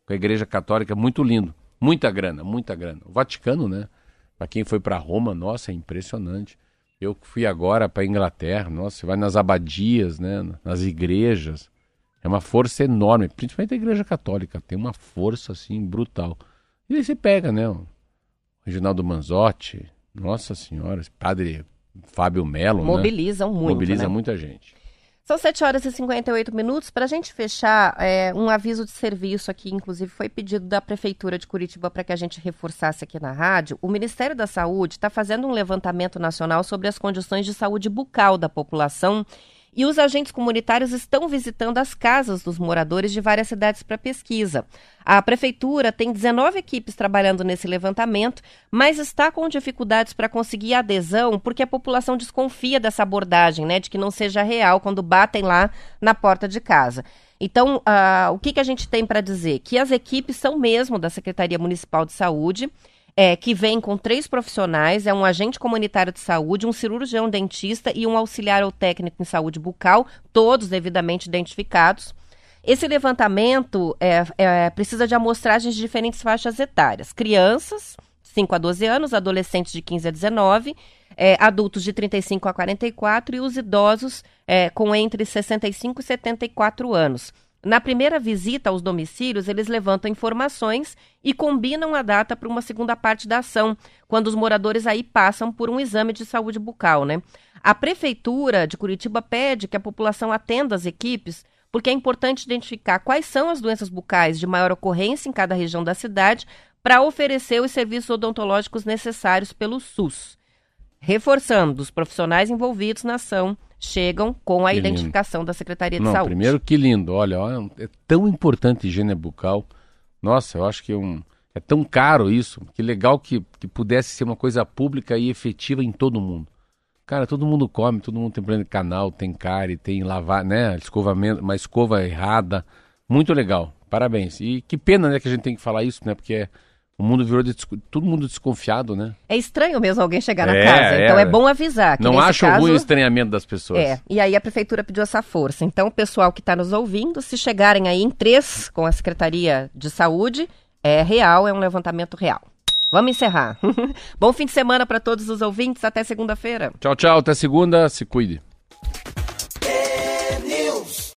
com a igreja católica, muito lindo. Muita grana, muita grana. O Vaticano, né? Para quem foi para Roma, nossa, é impressionante. Eu fui agora para Inglaterra, nossa, você vai nas abadias, né? Nas igrejas. É uma força enorme, principalmente a igreja católica, tem uma força assim brutal. E aí você pega, né? O Reginaldo Manzotti, nossa senhora, padre Fábio Melo, né? Mobilizam né? muito. Mobiliza né? muita gente. São 7 horas e 58 minutos. Para a gente fechar, é, um aviso de serviço aqui, inclusive, foi pedido da Prefeitura de Curitiba para que a gente reforçasse aqui na rádio. O Ministério da Saúde está fazendo um levantamento nacional sobre as condições de saúde bucal da população e os agentes comunitários estão visitando as casas dos moradores de várias cidades para pesquisa. A prefeitura tem 19 equipes trabalhando nesse levantamento, mas está com dificuldades para conseguir adesão porque a população desconfia dessa abordagem, né, de que não seja real quando batem lá na porta de casa. Então, uh, o que, que a gente tem para dizer? Que as equipes são mesmo da Secretaria Municipal de Saúde é, que vem com três profissionais: é um agente comunitário de saúde, um cirurgião dentista e um auxiliar ou técnico em saúde bucal, todos devidamente identificados. Esse levantamento é, é, precisa de amostragens de diferentes faixas etárias: crianças, 5 a 12 anos, adolescentes de 15 a 19, é, adultos de 35 a 44 e os idosos é, com entre 65 e 74 anos. Na primeira visita aos domicílios, eles levantam informações e combinam a data para uma segunda parte da ação, quando os moradores aí passam por um exame de saúde bucal, né? A prefeitura de Curitiba pede que a população atenda as equipes, porque é importante identificar quais são as doenças bucais de maior ocorrência em cada região da cidade para oferecer os serviços odontológicos necessários pelo SUS. Reforçando, os profissionais envolvidos na ação chegam com a que identificação lindo. da Secretaria de Não, Saúde. Primeiro, que lindo. Olha, é tão importante a higiene bucal. Nossa, eu acho que é, um, é tão caro isso. Que legal que, que pudesse ser uma coisa pública e efetiva em todo mundo. Cara, todo mundo come, todo mundo tem problema de canal, tem cárie, tem lavar, né? Escovamento, uma escova errada. Muito legal, parabéns. E que pena, né, que a gente tem que falar isso, né? Porque o mundo virou de, todo mundo desconfiado, né? É estranho mesmo alguém chegar na é, casa. É, então é bom avisar. Que não acho caso, ruim o estranhamento das pessoas. É. E aí a prefeitura pediu essa força. Então, o pessoal que está nos ouvindo, se chegarem aí em três com a Secretaria de Saúde, é real, é um levantamento real. Vamos encerrar. bom fim de semana para todos os ouvintes. Até segunda-feira. Tchau, tchau. Até segunda. Se cuide.